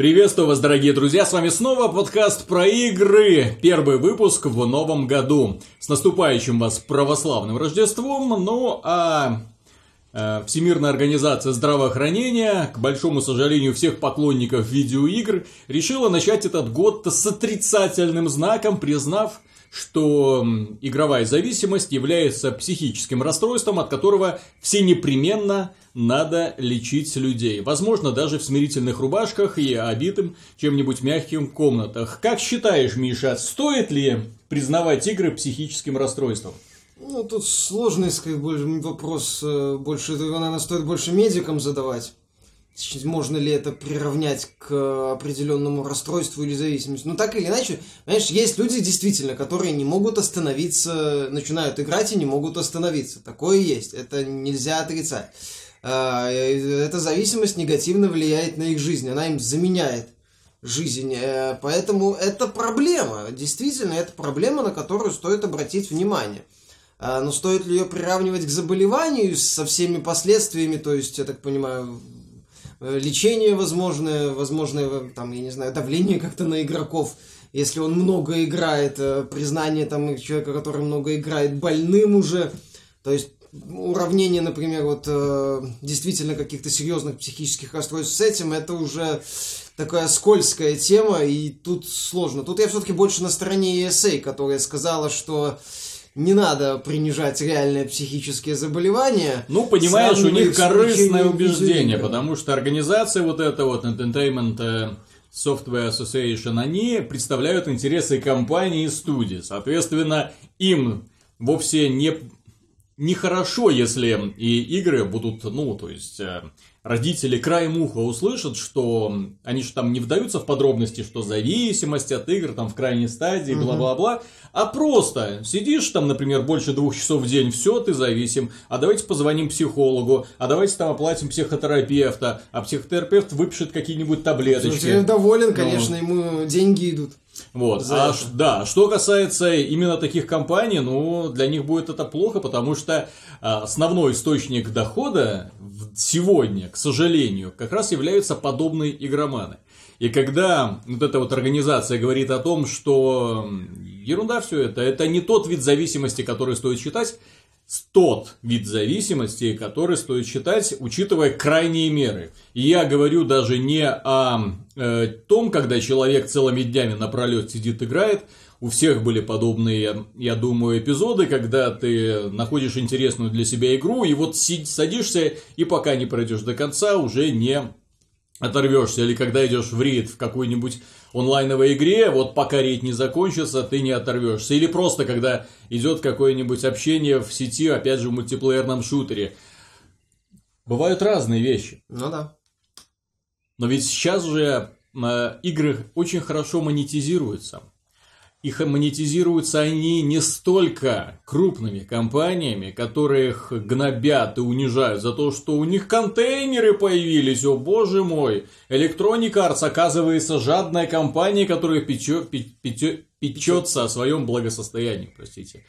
Приветствую вас, дорогие друзья, с вами снова подкаст про игры. Первый выпуск в новом году. С наступающим вас православным Рождеством. Ну, а э, Всемирная организация здравоохранения, к большому сожалению всех поклонников видеоигр, решила начать этот год с отрицательным знаком, признав что игровая зависимость является психическим расстройством, от которого все непременно надо лечить людей. Возможно, даже в смирительных рубашках и обитым чем-нибудь мягким комнатах. Как считаешь, Миша, стоит ли признавать игры психическим расстройством? Ну, тут сложный сказать, вопрос. Э, больше, наверное, стоит больше медикам задавать можно ли это приравнять к определенному расстройству или зависимости. Но так или иначе, понимаешь, есть люди действительно, которые не могут остановиться, начинают играть и не могут остановиться. Такое есть, это нельзя отрицать. А, эта зависимость негативно влияет на их жизнь, она им заменяет жизнь. Э, поэтому это проблема. Действительно, это проблема, на которую стоит обратить внимание. А, но стоит ли ее приравнивать к заболеванию со всеми последствиями, то есть, я так понимаю, Э, лечение возможное, возможное, э, там, я не знаю, давление как-то на игроков, если он много играет, э, признание там человека, который много играет, больным уже, то есть уравнение, например, вот действительно каких-то серьезных психических расстройств с этим, это уже такая скользкая тема, и тут сложно. Тут я все-таки больше на стороне ESA, которая сказала, что не надо принижать реальные психические заболевания. Ну, понимаешь, у них корыстное убеждение, потому что организация вот эта вот Entertainment э, Software Association, они представляют интересы компании и студии. Соответственно, им вовсе не нехорошо, если и игры будут, ну, то есть, э, родители краем уха услышат, что они же там не вдаются в подробности, что зависимость от игр там в крайней стадии, бла-бла-бла, а просто сидишь там, например, больше двух часов в день, все, ты зависим, а давайте позвоним психологу, а давайте там оплатим психотерапевта, а психотерапевт выпишет какие-нибудь таблеточки. Слушай, доволен, ну. конечно, ну, ему деньги идут. Вот. а, да, что касается именно таких компаний, ну, для них будет это плохо, потому что а, основной источник дохода сегодня, к сожалению, как раз являются подобные игроманы. И когда вот эта вот организация говорит о том, что ерунда все это, это не тот вид зависимости, который стоит считать, тот вид зависимости, который стоит считать, учитывая крайние меры. И я говорю даже не о э, том, когда человек целыми днями напролет сидит играет. У всех были подобные, я думаю, эпизоды, когда ты находишь интересную для себя игру, и вот садишься, и пока не пройдешь до конца, уже не оторвешься. Или когда идешь в рейд в какой-нибудь онлайновой игре, вот пока рейд не закончится, ты не оторвешься. Или просто когда идет какое-нибудь общение в сети, опять же, в мультиплеерном шутере. Бывают разные вещи. Ну да. Но ведь сейчас же э, игры очень хорошо монетизируются их монетизируются они не столько крупными компаниями, которых гнобят и унижают за то, что у них контейнеры появились, о боже мой. Electronic Arts оказывается жадная компания, которая печё, печё, печется о своем благосостоянии, простите.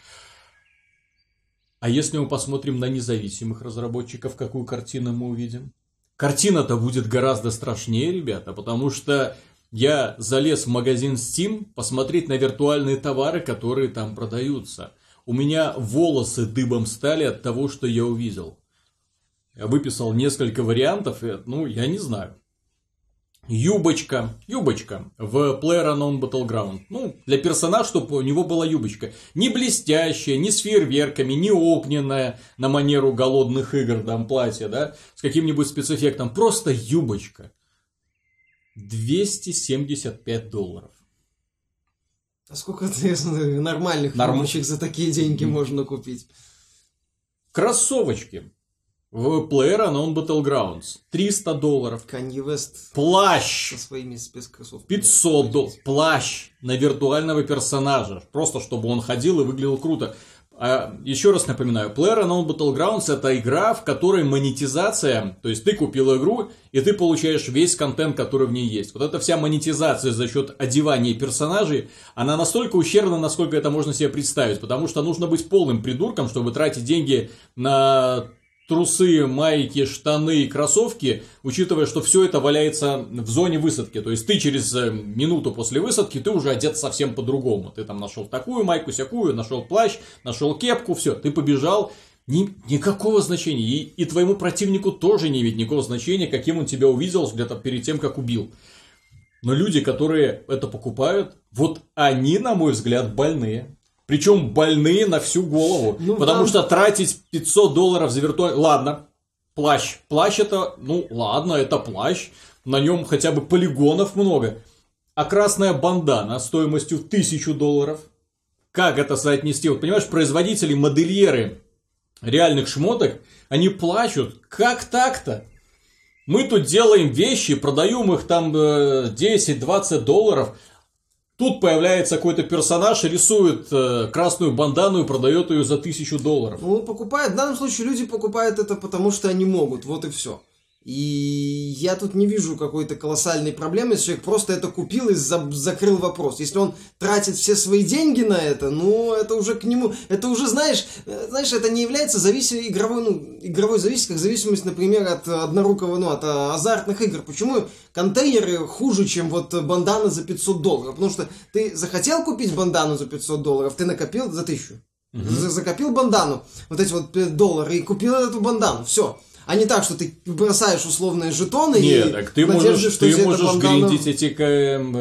А если мы посмотрим на независимых разработчиков, какую картину мы увидим? Картина-то будет гораздо страшнее, ребята, потому что я залез в магазин Steam посмотреть на виртуальные товары, которые там продаются. У меня волосы дыбом стали от того, что я увидел. Я выписал несколько вариантов, и, ну, я не знаю. Юбочка, юбочка в PlayerUnknown Battleground. Ну, для персонажа, чтобы у него была юбочка. Не блестящая, не с фейерверками, не огненная, на манеру голодных игр, там, платье, да, с каким-нибудь спецэффектом. Просто юбочка. 275 долларов. А сколько нормальных Норм... рубочек за такие деньги можно купить? Кроссовочки. В PlayerUnknown Battlegrounds. 300 долларов. Kanye West. Плащ. Со своими спецкроссовками. 500 долларов. Плащ на виртуального персонажа. Просто чтобы он ходил и выглядел круто. А, еще раз напоминаю, PlayerUnknown Battlegrounds это игра, в которой монетизация, то есть ты купил игру, и ты получаешь весь контент, который в ней есть. Вот эта вся монетизация за счет одевания персонажей, она настолько ущербна, насколько это можно себе представить, потому что нужно быть полным придурком, чтобы тратить деньги на трусы, майки, штаны, кроссовки, учитывая, что все это валяется в зоне высадки. То есть ты через э, минуту после высадки ты уже одет совсем по-другому. Ты там нашел такую майку, сякую, нашел плащ, нашел кепку, все, ты побежал. Ни, никакого значения. И, и твоему противнику тоже не имеет никакого значения, каким он тебя увидел где-то перед тем, как убил. Но люди, которые это покупают, вот они, на мой взгляд, больные. Причем больные на всю голову. Ну, потому там... что тратить 500 долларов за виртуальный... Ладно, плащ. Плащ это, ну ладно, это плащ. На нем хотя бы полигонов много. А красная бандана стоимостью 1000 долларов. Как это соотнести? Вот понимаешь, производители, модельеры реальных шмоток, они плачут. Как так-то? Мы тут делаем вещи, продаем их там 10-20 э, долларов. Тут появляется какой-то персонаж, рисует э, красную бандану и продает ее за тысячу долларов. Ну, покупают, в данном случае люди покупают это потому, что они могут, вот и все. И я тут не вижу какой-то колоссальной проблемы, если человек просто это купил и за закрыл вопрос. Если он тратит все свои деньги на это, ну, это уже к нему, это уже, знаешь, э, знаешь, это не является зависимой игровой, ну, игровой зависимостью, как зависимость, например, от однорукого, ну, от а, азартных игр. Почему контейнеры хуже, чем вот бандана за 500 долларов? Потому что ты захотел купить бандану за 500 долларов, ты накопил за 1000. Угу. Закопил бандану, вот эти вот доллары, и купил эту бандану, все а не так, что ты бросаешь условные жетоны Нет, и так ты надежде, можешь, ты можешь гриндить эти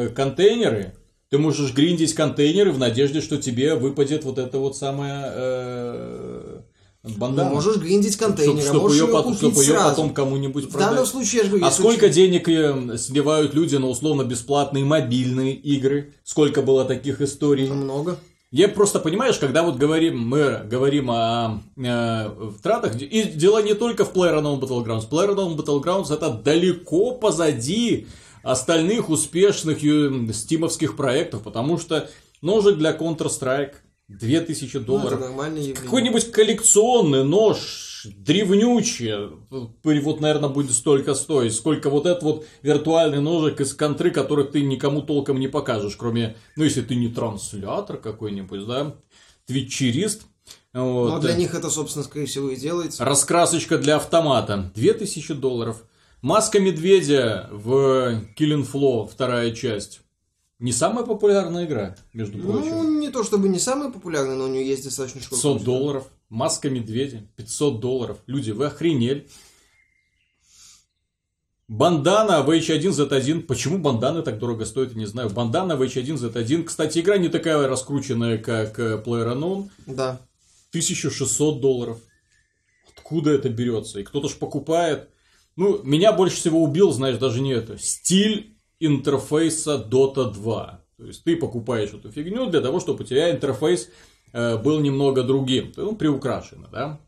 контейнеры, ты можешь гриндить контейнеры в надежде, что тебе выпадет вот это вот самое э, бандана. Ну, можешь гриндить контейнеры, чтобы, можешь ее, потом, чтобы ее потом кому-нибудь продать. В данном случае, я говорю, А сколько очень... денег э, сливают люди на условно-бесплатные мобильные игры? Сколько было таких историй? Много. Я просто, понимаешь, когда вот говорим, мы говорим о, о тратах, и дело не только в PlayerUnknown Battlegrounds. PlayerUnknown Battlegrounds это далеко позади остальных успешных стимовских проектов, потому что ножик для Counter-Strike 2000 долларов. Ну, Какой-нибудь коллекционный нож древнючие. Вот, наверное, будет столько стоить, сколько вот этот вот виртуальный ножик из контры, который ты никому толком не покажешь, кроме, ну, если ты не транслятор какой-нибудь, да, твитчерист. Вот. Но для них это, собственно, скорее всего, и делается. Раскрасочка для автомата. 2000 долларов. Маска медведя в Killing Flow, вторая часть. Не самая популярная игра, между ну, прочим. Ну, не то чтобы не самая популярная, но у нее есть достаточно 500 долларов. Маска медведя. 500 долларов. Люди, вы охренели. Бандана в H1Z1. Почему банданы так дорого стоят, я не знаю. Бандана в H1Z1. Кстати, игра не такая раскрученная, как э, PlayerUnknown. Да. 1600 долларов. Откуда это берется? И кто-то ж покупает. Ну, меня больше всего убил, знаешь, даже не это. Стиль интерфейса Dota 2. То есть ты покупаешь эту фигню для того, чтобы у тебя интерфейс э, был немного другим. Ну, приукрашено, да?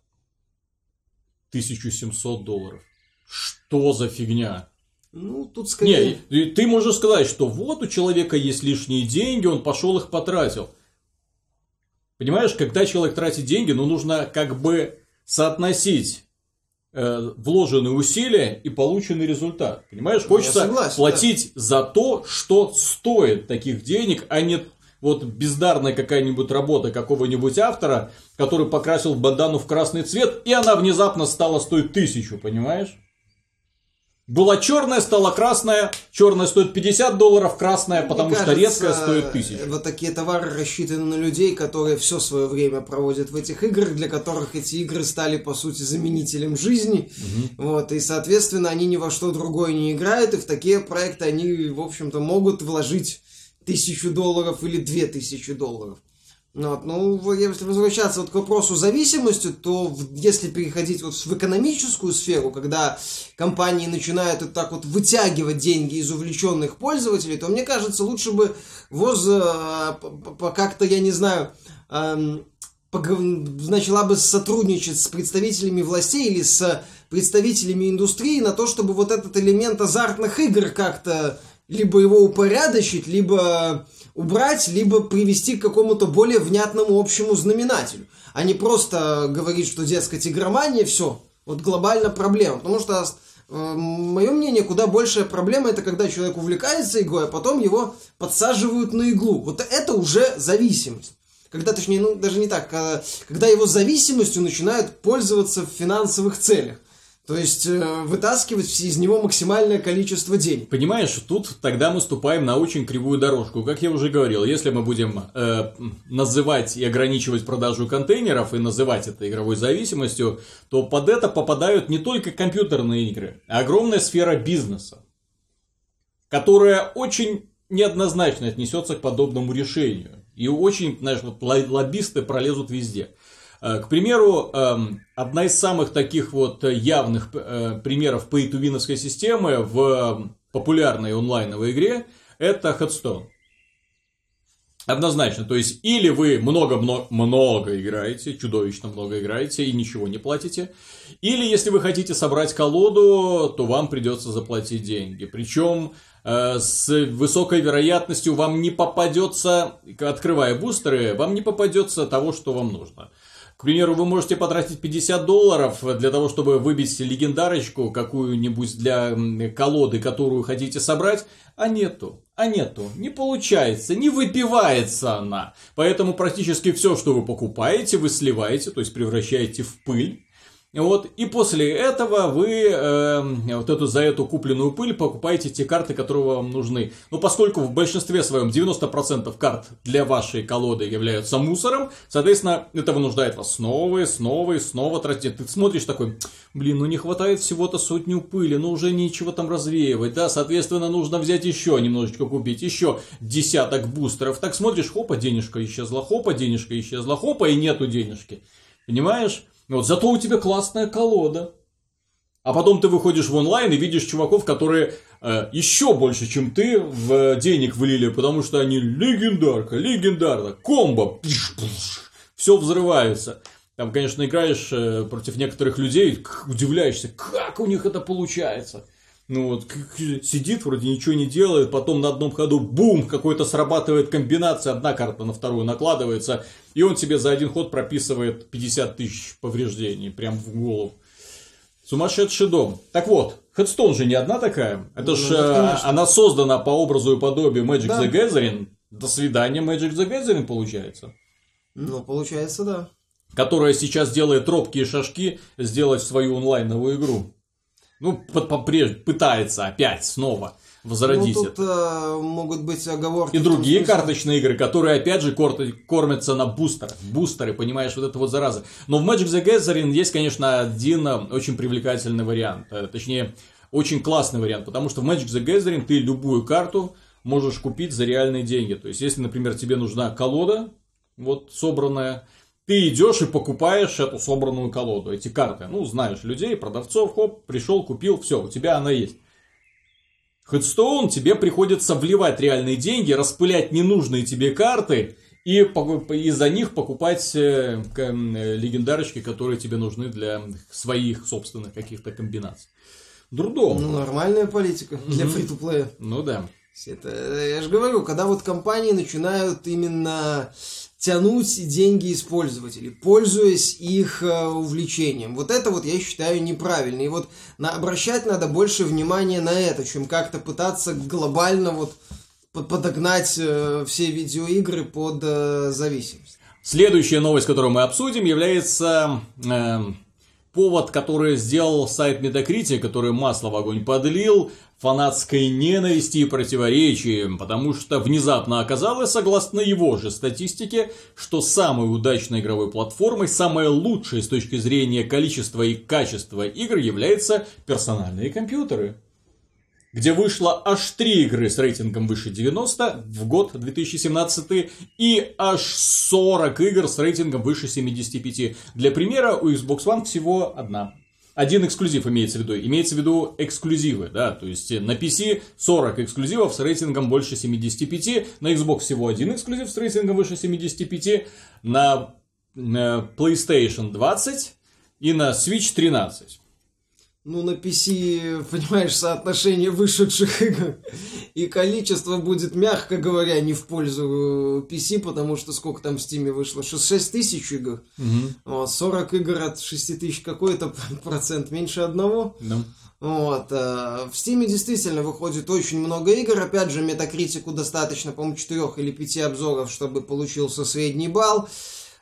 1700 долларов. Что за фигня? Ну, тут скорее... Не, ты можешь сказать, что вот у человека есть лишние деньги, он пошел их потратил. Понимаешь, когда человек тратит деньги, ну, нужно как бы соотносить Э, вложенные усилия и полученный результат. Понимаешь, ну, хочется согласен, платить да. за то, что стоит таких денег, а не вот бездарная какая-нибудь работа какого-нибудь автора, который покрасил бандану в красный цвет, и она внезапно стала стоить тысячу, понимаешь? Была черная, стала красная. Черная стоит 50 долларов, красная, потому Мне что кажется, редкая стоит 1000. Вот такие товары рассчитаны на людей, которые все свое время проводят в этих играх, для которых эти игры стали, по сути, заменителем жизни. Угу. Вот, и, соответственно, они ни во что другое не играют, и в такие проекты они, в общем-то, могут вложить тысячу долларов или две тысячи долларов. Ну вот. Ну, если возвращаться вот к вопросу зависимости, то если переходить вот в экономическую сферу, когда компании начинают вот так вот вытягивать деньги из увлеченных пользователей, то мне кажется, лучше бы ВОЗ э, как-то, я не знаю, эм, начала бы сотрудничать с представителями властей или с представителями индустрии на то, чтобы вот этот элемент азартных игр как-то либо его упорядочить, либо убрать, либо привести к какому-то более внятному общему знаменателю, а не просто говорить, что, дескать, игромания, все, вот глобально проблема. Потому что, э, мое мнение, куда большая проблема, это когда человек увлекается игрой, а потом его подсаживают на иглу. Вот это уже зависимость. когда, точнее, ну, даже не так, когда, когда его зависимостью начинают пользоваться в финансовых целях. То есть э, вытаскивать из него максимальное количество денег. Понимаешь, тут тогда мы ступаем на очень кривую дорожку. Как я уже говорил, если мы будем э, называть и ограничивать продажу контейнеров и называть это игровой зависимостью, то под это попадают не только компьютерные игры, а огромная сфера бизнеса, которая очень неоднозначно отнесется к подобному решению. И очень, знаешь, лоббисты пролезут везде. Э, к примеру, эм, одна из самых таких вот явных э, примеров to системы в популярной онлайновой игре это Headstone. Однозначно, то есть или вы много-много играете, чудовищно много играете и ничего не платите, или если вы хотите собрать колоду, то вам придется заплатить деньги. Причем э, с высокой вероятностью вам не попадется, открывая бустеры, вам не попадется того, что вам нужно. К примеру, вы можете потратить 50 долларов для того, чтобы выбить легендарочку какую-нибудь для колоды, которую хотите собрать, а нету. А нету, не получается, не выпивается она. Поэтому практически все, что вы покупаете, вы сливаете, то есть превращаете в пыль. Вот, и после этого вы э, вот эту, за эту купленную пыль покупаете те карты, которые вам нужны. Но поскольку в большинстве своем 90% карт для вашей колоды являются мусором, соответственно, это вынуждает вас снова и снова и снова тратить. Ты смотришь такой, блин, ну не хватает всего-то сотню пыли, ну уже нечего там развеивать, да, соответственно, нужно взять еще немножечко купить, еще десяток бустеров. Так смотришь, хопа, денежка исчезла, хопа, денежка исчезла, хопа, и нету денежки. Понимаешь? Вот, зато у тебя классная колода. А потом ты выходишь в онлайн и видишь чуваков, которые э, еще больше, чем ты, в денег влили, потому что они легендарка, легендарно, комбо, пиш, пиш, все взрывается. Там, конечно, играешь э, против некоторых людей, удивляешься, как у них это получается. Ну вот, сидит, вроде ничего не делает, потом на одном ходу бум, какой-то срабатывает комбинация, одна карта на вторую накладывается, и он тебе за один ход прописывает 50 тысяч повреждений прям в голову. Сумасшедший дом. Так вот, Headstone же не одна такая. Это ну, же э, она создана по образу и подобию Magic да. the Gathering. До свидания, Magic the Gathering получается. Ну, получается, да. Которая сейчас делает робкие шажки сделать свою онлайновую игру. Ну, пытается опять снова возродить ну, тут это. могут быть оговорки. И другие смысле... карточные игры, которые опять же кормятся на бустерах. Бустеры, понимаешь, вот это вот зараза. Но в Magic the Gathering есть, конечно, один э, очень привлекательный вариант. Э, точнее, очень классный вариант. Потому что в Magic the Gathering ты любую карту можешь купить за реальные деньги. То есть, если, например, тебе нужна колода, вот собранная, ты идешь и покупаешь эту собранную колоду, эти карты. Ну, знаешь людей, продавцов, хоп, пришел, купил, все, у тебя она есть. Хедстоун тебе приходится вливать реальные деньги, распылять ненужные тебе карты и, и за них покупать э, легендарочки, которые тебе нужны для своих собственных каких-то комбинаций. Дурдом. Ну, нормальная политика для фри-то-плея. Ну да. Это, я же говорю, когда вот компании начинают именно тянуть деньги из пользователей, пользуясь их э, увлечением. Вот это вот я считаю неправильно. И вот на, обращать надо больше внимания на это, чем как-то пытаться глобально вот подогнать э, все видеоигры под э, зависимость. Следующая новость, которую мы обсудим, является э, повод, который сделал сайт Metacritic, который масло в огонь подлил, фанатской ненависти и противоречий, потому что внезапно оказалось, согласно его же статистике, что самой удачной игровой платформой, самой лучшей с точки зрения количества и качества игр являются персональные компьютеры где вышло аж 3 игры с рейтингом выше 90 в год 2017 и аж 40 игр с рейтингом выше 75. Для примера, у Xbox One всего одна. Один эксклюзив имеется в виду. Имеется в виду эксклюзивы, да, то есть на PC 40 эксклюзивов с рейтингом больше 75, на Xbox всего один эксклюзив с рейтингом выше 75, на PlayStation 20 и на Switch 13. Ну, на PC, понимаешь, соотношение вышедших игр и количество будет, мягко говоря, не в пользу PC, потому что сколько там в Steam вышло? 6 тысяч игр. Вот, 40 игр от 6 тысяч какой-то процент меньше одного. Да. Вот, э, в Steam действительно выходит очень много игр. Опять же, метакритику достаточно, по-моему, 4 или 5 обзоров, чтобы получился средний балл.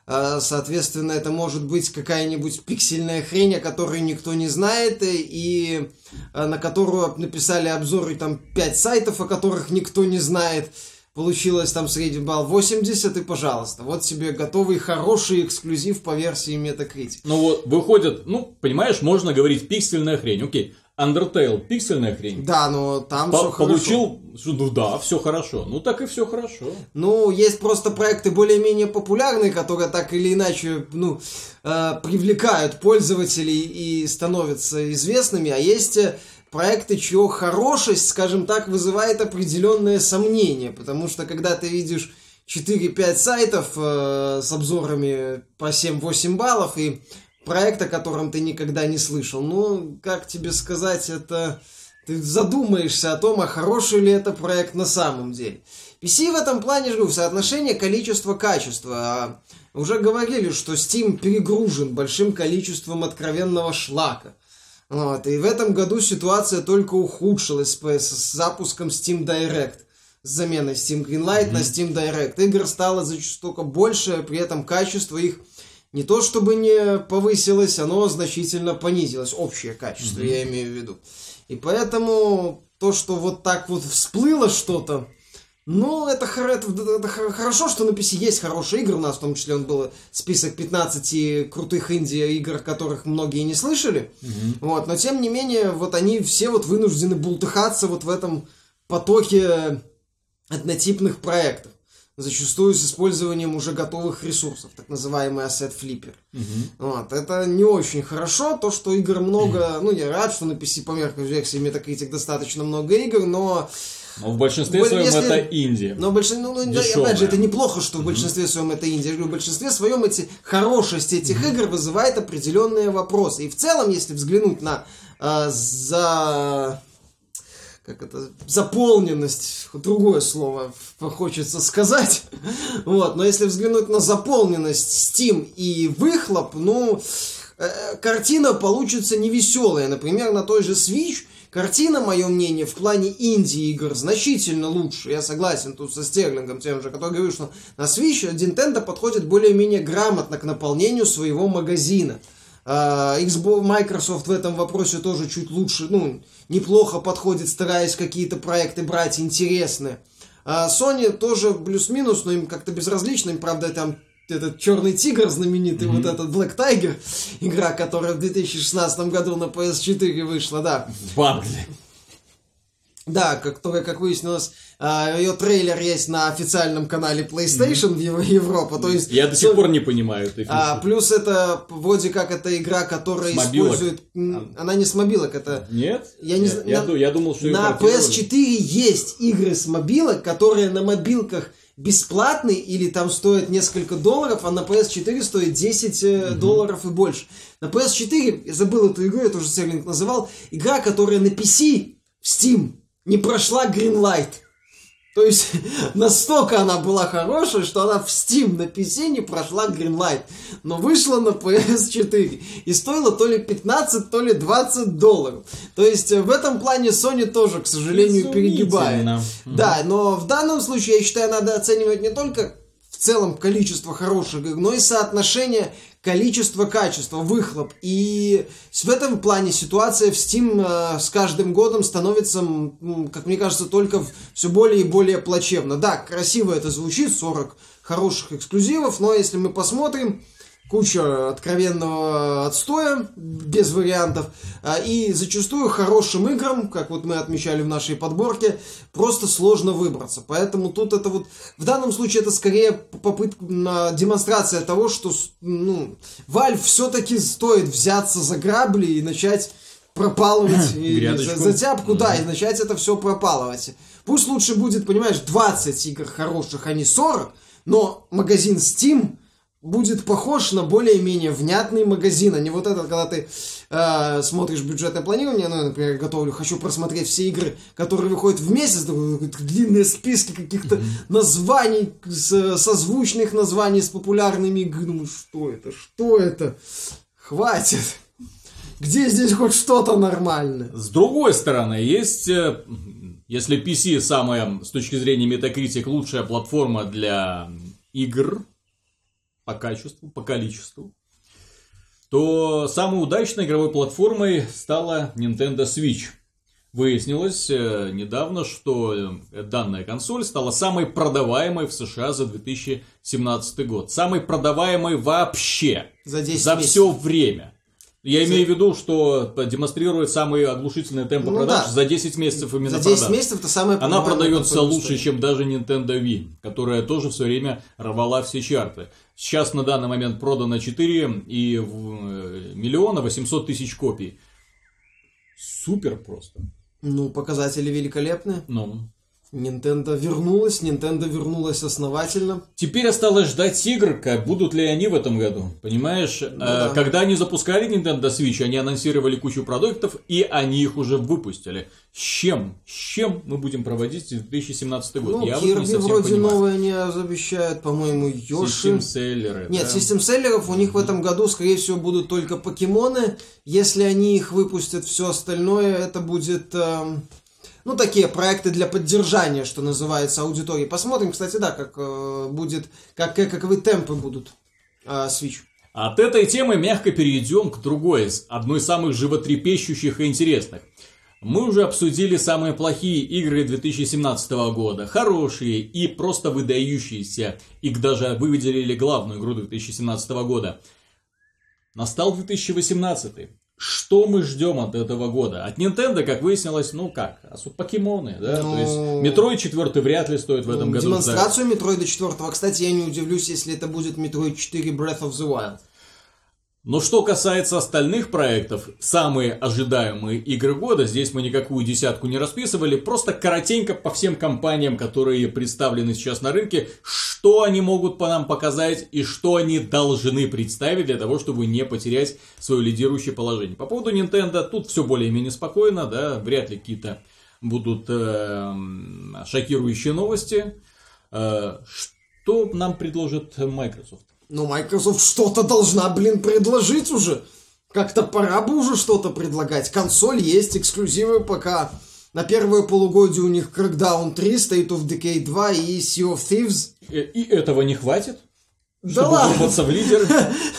Э, Соответственно, это может быть какая-нибудь пиксельная хрень, о которой никто не знает, и- и э, на которую написали обзоры там 5 сайтов, о которых никто не знает. Получилось там средний балл 80, и пожалуйста, вот тебе готовый хороший эксклюзив по версии Metacritic. Ну вот, выходит, ну, понимаешь, можно говорить пиксельная хрень. Окей, Undertale пиксельная хрень. Да, но там По- все хорошо. получил, ну да, все хорошо. Ну так и все хорошо. Ну, есть просто проекты более-менее популярные, которые так или иначе, ну, э, привлекают пользователей и становятся известными, а есть э, проекты, чье хорошесть, скажем так, вызывает определенное сомнение, потому что когда ты видишь 4-5 сайтов э, с обзорами по 7-8 баллов и проект, о котором ты никогда не слышал, ну, как тебе сказать, это... Ты задумаешься о том, а хороший ли это проект на самом деле. PC в этом плане, же соотношение количество-качество. А Уже говорили, что Steam перегружен большим количеством откровенного шлака. Вот, и в этом году ситуация только ухудшилась с, запуском Steam Direct. С заменой Steam Greenlight на Steam Direct. Игр стало зачастую больше, при этом качество их не то чтобы не повысилось, оно значительно понизилось. Общее качество, я имею в виду. И поэтому то, что вот так вот всплыло что-то, ну, это, это, это хор- хорошо, что на PC есть хорошие игры. У нас в том числе он был список 15 крутых инди-игр, которых многие не слышали. Вот, но тем не менее, вот они все вот вынуждены бултыхаться вот в этом потоке однотипных проектов. Зачастую с использованием уже готовых ресурсов, так называемый asset flipper. Вот, это не очень хорошо, то, что игр много, ну, я рад, что на PC по меркам версии Metacritic достаточно много игр, но, Но в большинстве Более- своем если- это инди. но больш- ну, ну, да, Дешёвая. опять же, это неплохо, что в большинстве своем это Индия. Я говорю, В большинстве своем эти хорошесть этих игр вызывает определенные вопросы. И в целом, если взглянуть на э, за как это, заполненность, другое слово хочется сказать. Вот, но если взглянуть на заполненность Steam и выхлоп, ну, э, картина получится невеселая. Например, на той же Switch картина, мое мнение, в плане инди-игр значительно лучше. Я согласен тут со Стерлингом тем же, который говорит, что на Switch Nintendo подходит более-менее грамотно к наполнению своего магазина. А, Xbox, Microsoft в этом вопросе тоже чуть лучше, ну, неплохо подходит, стараясь какие-то проекты брать интересные. А Sony тоже плюс-минус, но им как-то безразлично, им, правда, там этот черный тигр знаменитый, вот этот Black Tiger, игра, которая в 2016 году на PS4 вышла, да. В Англии. Да, которая, как выяснилось, а, ее трейлер есть на официальном канале PlayStation в Ев- Европа, то есть... Я до сих пор не понимаю этой а, плюс это вроде как это игра, которая использует... м, Она не с мобилок, это... Нет? Я не Нет, Я, на- ду- я думал, что На портировали. PS4 есть игры с мобилок, которые на мобилках бесплатные или там стоят несколько долларов, а на PS4 стоит 10 э, долларов и больше. На PS4, я забыл эту игру, я тоже Стерлинг называл, игра, которая на PC в Steam не прошла Greenlight. То есть настолько она была хорошая, что она в Steam на PC не прошла Greenlight, но вышла на PS4 и стоила то ли 15, то ли 20 долларов. То есть э, в этом плане Sony тоже, к сожалению, перегибает. Да, но в данном случае, я считаю, надо оценивать не только целом количество хороших игр, но и соотношение количество-качество, выхлоп. И в этом плане ситуация в Steam э, с каждым годом становится, как мне кажется, только все более и более плачевно. Да, красиво это звучит, 40 хороших эксклюзивов, но если мы посмотрим, куча откровенного отстоя, без вариантов, а, и зачастую хорошим играм, как вот мы отмечали в нашей подборке, просто сложно выбраться. Поэтому тут это вот, в данном случае это скорее попытка, демонстрация того, что, ну, Valve все-таки стоит взяться за грабли и начать пропалывать и Грядочку. за, за тяпку, да, и начать это все пропалывать. Пусть лучше будет, понимаешь, 20 игр хороших, а не 40, но магазин Steam будет похож на более-менее внятный магазин, а не вот этот, когда ты э, смотришь бюджетное планирование, ну, я, например, готовлю, хочу просмотреть все игры, которые выходят в месяц, длинные списки каких-то mm-hmm. названий, созвучных названий с популярными играми. Думаю, что это, что это? Хватит. Где здесь хоть что-то нормальное? С другой стороны, есть, э, если PC самая, с точки зрения Metacritic, лучшая платформа для игр, по качеству, по количеству, то самой удачной игровой платформой стала Nintendo Switch. Выяснилось э, недавно, что э, данная консоль стала самой продаваемой в США за 2017 год. Самой продаваемой вообще. За 10 За месяцев. все время. Я имею в виду, что демонстрирует самые оглушительные темпы Ну продаж да. за 10 месяцев именно За 10 продаж. месяцев это самое Она продается лучше, истории. чем даже Nintendo Wii, которая тоже все время рвала все чарты. Сейчас на данный момент продано 4 и в- э, миллиона 800 тысяч копий. Супер просто. Ну, показатели великолепные. Ну. Nintendo вернулась, Nintendo вернулась основательно. Теперь осталось ждать игр, как будут ли они в этом году. Понимаешь, Э, да. когда они запускали Nintendo Switch, они анонсировали кучу продуктов, и они их уже выпустили. С чем? С чем мы будем проводить 2017 год? Ну, Я вот не вроде понимаю. новые не обещают, по-моему, Йоши. System селлеры. Нет, да. систем-селлеров у них в этом году, скорее всего, будут только покемоны. Если они их выпустят, все остальное, это будет... эм, ну, такие проекты для поддержания, что называется, аудитории. Посмотрим, кстати, да, как э, будет, как, как- каковы темпы будут э, Switch. От этой темы мягко перейдем к другой, одной из самых животрепещущих и интересных. Мы уже обсудили самые плохие игры 2017 года, хорошие и просто выдающиеся. Их даже выделили главную игру 2017 года. Настал 2018. Что мы ждем от этого года? От Nintendo, как выяснилось, ну как, осу- покемоны, да? Ну, То есть Metroid 4 вряд ли стоит в этом Ну, году. Демонстрацию Метроида 4. Кстати, я не удивлюсь, если это будет Metroid 4 Breath of the Wild. Но что касается остальных проектов, самые ожидаемые игры года, здесь мы никакую десятку не расписывали, просто коротенько по всем компаниям, которые представлены сейчас на рынке, что они могут по нам показать и что они должны представить для того, чтобы не потерять свое лидирующее положение. По поводу Nintendo тут все более-менее спокойно, да, вряд ли какие-то будут эм, шокирующие новости. Э, что нам предложит Microsoft? Ну, Microsoft что-то должна, блин, предложить уже. Как-то пора бы уже что-то предлагать. Консоль есть, эксклюзивы пока. На первое полугодие у них Crackdown 3, State of Decay 2 и Sea of Thieves. Э, И этого не хватит? Да чтобы ладно, в лидер?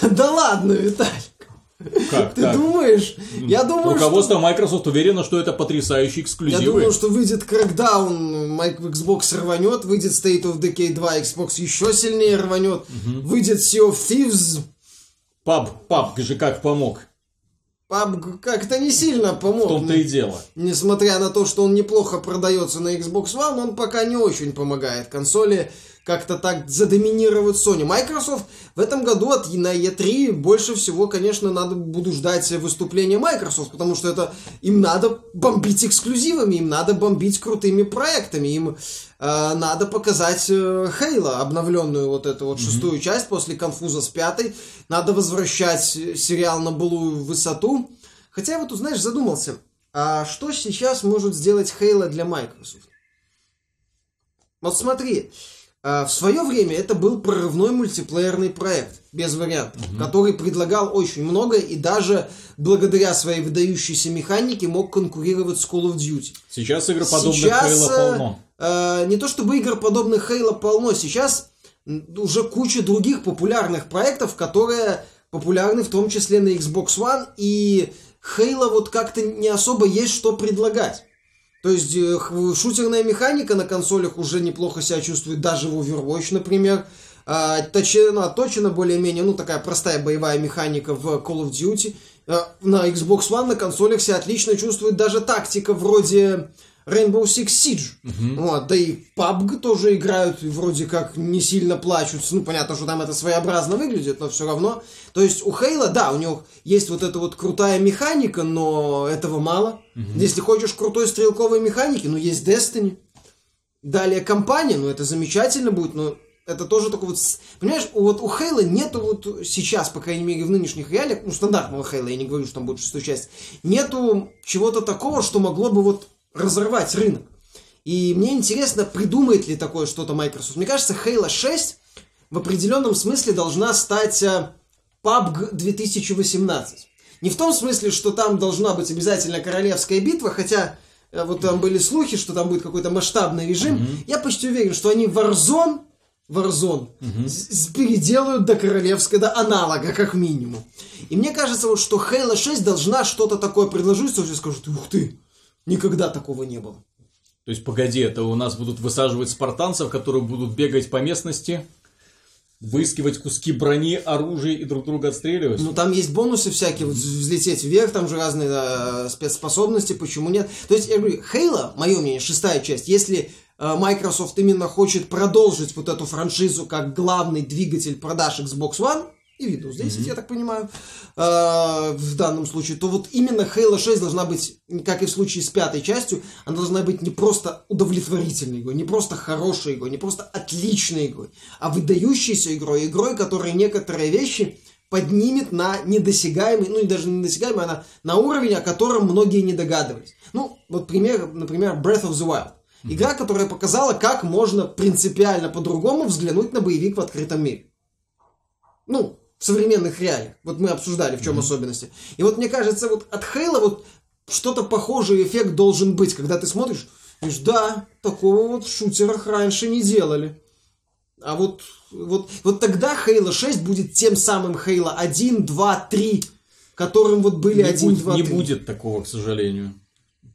да ладно, Виталик. Как Ты так? думаешь? Я думаю, Руководство что... Microsoft уверено, что это потрясающие Я эксклюзивы. думаю, что выйдет Crackdown, Xbox рванет, выйдет State of Decay 2, Xbox еще сильнее рванет, выйдет Sea of Thieves, Паб, паб же как помог. PUBG как-то не сильно помог. В том-то и дело. Несмотря на то, что он неплохо продается на Xbox One, он пока не очень помогает консоли как-то так задоминировать Sony. Microsoft в этом году от на E3 больше всего, конечно, надо буду ждать выступления Microsoft, потому что это им надо бомбить эксклюзивами, им надо бомбить крутыми проектами, им э, надо показать э, Halo, обновленную вот эту вот шестую часть после конфуза с пятой, надо возвращать э, сериал на былую высоту. Хотя я вот, знаешь, задумался, а что сейчас может сделать Halo для Microsoft? Вот смотри, в свое время это был прорывной мультиплеерный проект, без вариантов, который предлагал очень много и даже благодаря своей выдающейся механике мог конкурировать с Call of Duty. Сейчас игр подобных Сейчас, Halo э, полно. э, не то чтобы игр подобных Halo полно, сейчас уже куча других популярных проектов, которые популярны в том числе на Xbox One, и Halo вот как-то не особо есть что предлагать. То есть э, шутерная механика на консолях уже неплохо себя чувствует, даже в Overwatch, например. Точена, точена более-менее, ну, такая простая боевая механика в Call of Duty. А, на Xbox One на консолях себя отлично чувствует даже тактика вроде Rainbow Six Siege. Вот, да и PUBG тоже играют, и вроде как не сильно плачут. Ну, понятно, что там это своеобразно выглядит, но все равно. То есть у Хейла, да, у него есть вот эта вот крутая механика, но этого мало. Если хочешь крутой стрелковой механики, ну, есть Destiny. Далее компания, ну, это замечательно будет, но это тоже такой вот... Понимаешь, вот у Хейла нету вот сейчас, по крайней мере, в нынешних реалиях, ну, стандартного Хейла, я не говорю, что там будет шестая часть, нету чего-то такого, что могло бы вот разорвать рынок. И мне интересно, придумает ли такое что-то Microsoft. Мне кажется, Halo 6 в определенном смысле должна стать PUBG э, 2018. Не в том смысле, что там должна быть обязательно королевская битва, хотя э, вот там были слухи, что там будет какой-то масштабный режим. Mm-hmm. Я почти уверен, что они Warzone, Warzone mm-hmm. переделают до королевской, до аналога, как минимум. И мне кажется, вот, что Halo 6 должна что-то такое предложить, что все скажут, ух ты, никогда такого не было. То есть, погоди, это у нас будут высаживать спартанцев, которые будут бегать по местности, выискивать куски брони, оружия и друг друга отстреливать? Ну, там есть бонусы всякие, вот взлететь вверх, там же разные да, спецспособности, почему нет? То есть, я говорю, Хейла, мое мнение, шестая часть, если э, Microsoft именно хочет продолжить вот эту франшизу как главный двигатель продаж Xbox One, и Windows 10, mm-hmm. я так понимаю, э, в данном случае, то вот именно Halo 6 должна быть, как и в случае с пятой частью, она должна быть не просто удовлетворительной игрой, не просто хорошей игрой, не просто отличной игрой, а выдающейся игрой, игрой, которая некоторые вещи поднимет на недосягаемый, ну и даже не недосягаемый, а на, на уровень, о котором многие не догадывались. Ну, вот пример, например, Breath of the Wild. Игра, которая показала, как можно принципиально по-другому взглянуть на боевик в открытом мире. Ну, в современных реалиях. Вот мы обсуждали, в чем mm-hmm. особенности. И вот мне кажется, вот от Хейла вот что-то похожий эффект должен быть, когда ты смотришь, говоришь, да, такого вот в шутерах раньше не делали. А вот, вот, вот тогда Halo 6 будет тем самым Halo 1, 2, 3, которым вот были не 1, будет, 2, 3. Не будет такого, к сожалению.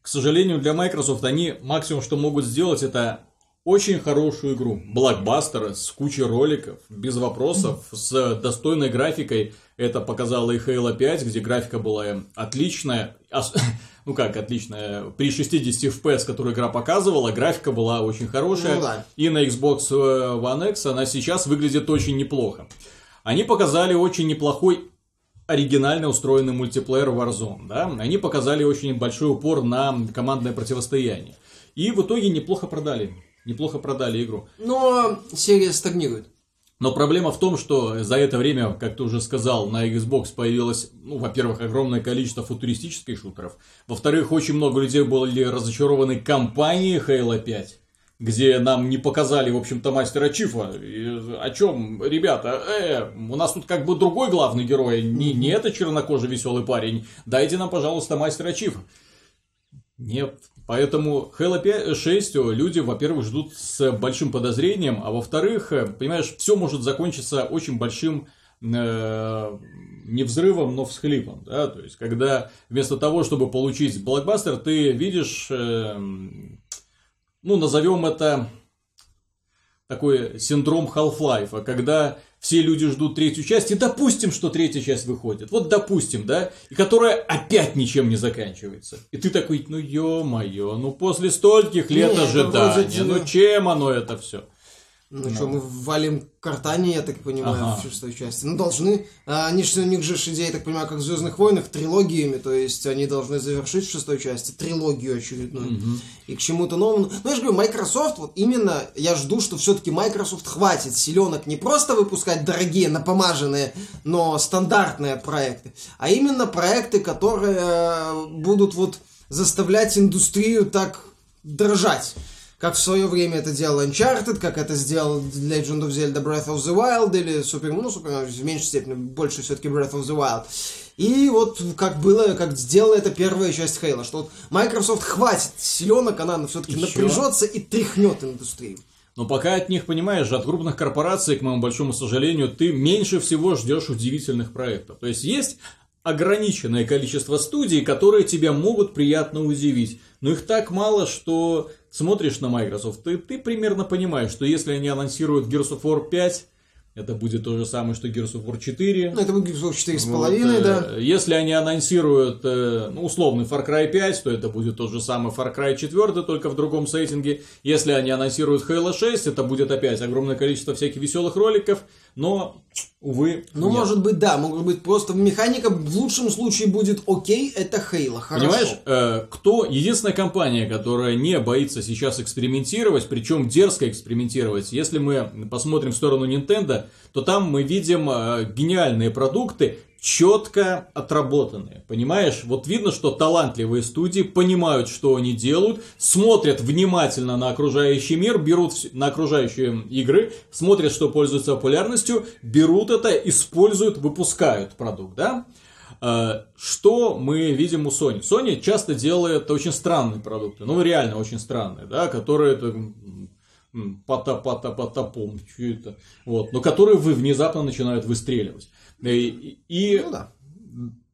К сожалению, для Microsoft они максимум, что могут сделать, это очень хорошую игру. Блокбастер с кучей роликов, без вопросов, с достойной графикой. Это показала и Halo 5, где графика была отличная. Ну как отличная? При 60 FPS, которую игра показывала, графика была очень хорошая. Ну, да. И на Xbox One X она сейчас выглядит очень неплохо. Они показали очень неплохой оригинально устроенный мультиплеер Warzone. Да? Они показали очень большой упор на командное противостояние. И в итоге неплохо продали неплохо продали игру. Но серия стагнирует. Но проблема в том, что за это время, как ты уже сказал, на Xbox появилось, ну, во-первых, огромное количество футуристических шутеров. Во-вторых, очень много людей были разочарованы компанией Halo 5 где нам не показали, в общем-то, мастера Чифа. И о чем, ребята, э, у нас тут как бы другой главный герой, не, не это чернокожий веселый парень. Дайте нам, пожалуйста, мастера Чифа. Нет, Поэтому Halo 5, 6 люди, во-первых, ждут с большим подозрением, а во-вторых, понимаешь, все может закончиться очень большим э, не взрывом, но всхлипом. Да? То есть, когда вместо того, чтобы получить блокбастер, ты видишь, э, ну, назовем это такой синдром Half-Life, когда все люди ждут третью часть, и допустим, что третья часть выходит. Вот допустим, да, и которая опять ничем не заканчивается. И ты такой, ну ё-моё, ну после стольких лет не, ожидания, ну чем оно это все? Ну, ну что, мы валим картане, я так понимаю, ага. в шестой части. Ну, должны. А, они же, у них же идея, я так понимаю, как в Звездных войнах, трилогиями, то есть они должны завершить в шестой части трилогию очередную. Угу. И к чему-то новому. Ну, я же говорю, Microsoft, вот именно я жду, что все-таки Microsoft хватит силенок не просто выпускать дорогие, напомаженные, но стандартные проекты, а именно проекты, которые э, будут вот заставлять индустрию так дрожать как в свое время это делал Uncharted, как это сделал Legend of Zelda Breath of the Wild, или Super, ну, Super, в меньшей степени, больше все-таки Breath of the Wild. И вот как было, как сделала это первая часть Хейла, что вот Microsoft хватит силенок, она все-таки напряжется и тряхнет индустрию. Но пока от них, понимаешь, от крупных корпораций, к моему большому сожалению, ты меньше всего ждешь удивительных проектов. То есть есть ограниченное количество студий, которые тебя могут приятно удивить. Но их так мало, что смотришь на Microsoft, ты, ты примерно понимаешь, что если они анонсируют Gears of War 5, это будет то же самое, что Gears of War 4. Ну, это будет Gears of War 4,5, вот, э, да. Если они анонсируют э, ну, условный Far Cry 5, то это будет тот же самый Far Cry 4, только в другом сеттинге. Если они анонсируют Halo 6, это будет опять огромное количество всяких веселых роликов. Но, увы, Ну, нет. может быть, да, может быть, просто механика в лучшем случае будет окей, это Хейла, хорошо. Понимаешь, э, кто единственная компания, которая не боится сейчас экспериментировать, причем дерзко экспериментировать. Если мы посмотрим в сторону Nintendo, то там мы видим э, гениальные продукты, четко отработанные. Понимаешь, вот видно, что талантливые студии понимают, что они делают, смотрят внимательно на окружающий мир, берут на окружающие игры, смотрят, что пользуется популярностью, берут это, используют, выпускают продукт, да? Э, Что мы видим у Sony? Sony часто делает очень странные продукты, ну реально очень странные, да, которые пота потопом, что это, вот, но которые вы внезапно начинают выстреливать. И, и Ну да.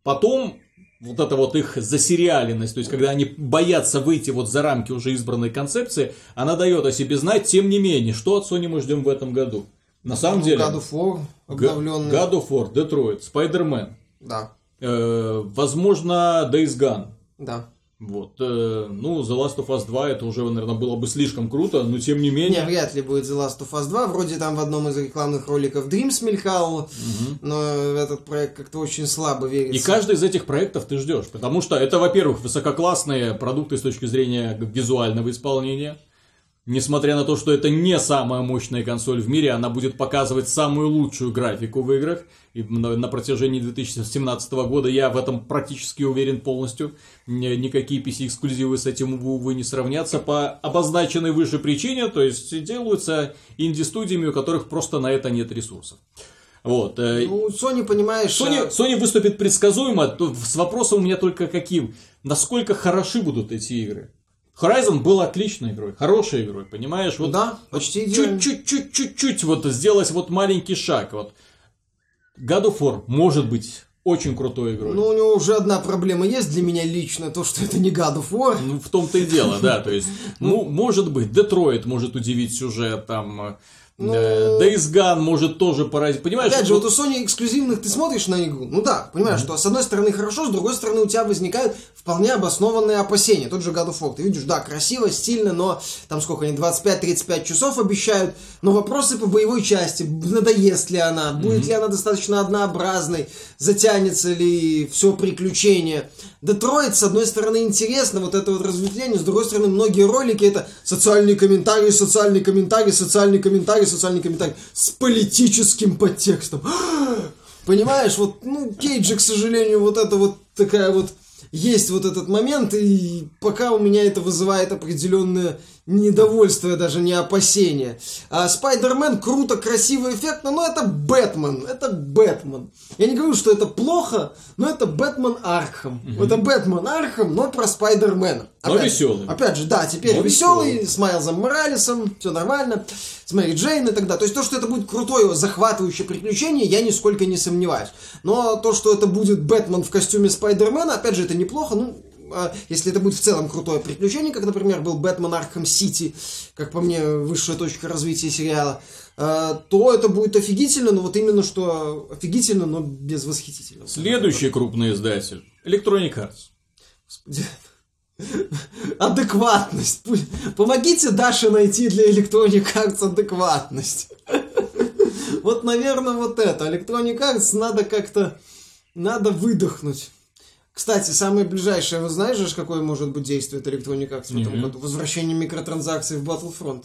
потом вот эта вот их засериаленность, то есть когда они боятся выйти вот за рамки уже избранной концепции, она дает о себе знать, тем не менее, что от Sony мы ждем в этом году. На самом Ну, деле, God of War обновленный. God of War, Detroit, Spider-Man, Да, э, возможно, Days Gone. да. Вот, э, ну, The Last of Us 2 это уже, наверное, было бы слишком круто, но тем не Не, менее. вряд ли будет The Last of Us 2. Вроде там в одном из рекламных роликов Dreams мелькал, но этот проект как-то очень слабо верится. И каждый из этих проектов ты ждешь, потому что это, во-первых, высококлассные продукты с точки зрения визуального исполнения. Несмотря на то, что это не самая мощная консоль в мире, она будет показывать самую лучшую графику в играх. И на, протяжении 2017 года я в этом практически уверен полностью. Ни- Никакие PC-эксклюзивы с этим, увы, не сравнятся по обозначенной выше причине. То есть делаются инди-студиями, у которых просто на это нет ресурсов. Вот. э, Ну, Sony, понимаешь... Sony, э, Sony выступит предсказуемо, с вопросом у меня только каким. Насколько хороши будут эти игры? Horizon был отличной игрой, хорошей игрой, понимаешь? Вот Да, почти чуть-чуть-чуть-чуть вот сделать вот маленький шаг. Вот. God of War может быть очень крутой игрой. Ну, у него уже одна проблема есть для меня лично, то, что это не God of War. Ну, в том-то и дело, да, то есть, ну, может быть, Детройт может удивить сюжетом, э, Ну, Days Gone может тоже поразить, понимаешь? Опять же, вот- у Sony эксклюзивных ты смотришь на игру, ну да, понимаешь, что с одной стороны хорошо, с другой стороны у тебя возникают вполне обоснованные опасения. Тот же God of War, ты видишь, да, красиво, стильно, но там сколько они, 25-35 часов обещают, но вопросы по боевой части, надоест ли она, будет ли она достаточно однообразной, затянется ли все приключение. Детройт, с одной стороны, интересно, вот это вот разветвление, с другой стороны, многие ролики это социальный комментарий, социальный комментарий, социальный комментарий, социальный комментарий с политическим подтекстом. Понимаешь, вот, ну, Кейджи, к сожалению, вот это вот такая вот есть вот этот момент, и пока у меня это вызывает определенное недовольство, даже не опасение. А Спайдермен круто, красиво, эффектно, но это Бэтмен, это Бэтмен. Я не говорю, что это плохо, но это Бэтмен Архам. Это Бэтмен Архам, но про Спайдермена. Но Опять- весёлый. Опять же, да, теперь Но веселый, весёлый. с Майлзом Моралесом, все нормально, с Мэри Джейн и так далее. То есть то, что это будет крутое, захватывающее приключение, я нисколько не сомневаюсь. Но то, что это будет Бэтмен в костюме Спайдермена, опять же, это неплохо. Ну, если это будет в целом крутое приключение, как, например, был Бэтмен Арkham Сити, как по мне, высшая точка развития сериала, а, то это будет офигительно, но вот именно что офигительно, но без восхитительного. Следующий крупный издатель Electronic Arts. Господи. Адекватность. Помогите Даше найти для Electronic Arts адекватность. Вот, наверное, вот это. Electronic Arts надо как-то... Надо выдохнуть. Кстати, самое ближайшее, вы знаете же, какое может быть действие от Electronic Arts в этом году? Возвращение микротранзакций в Battlefront.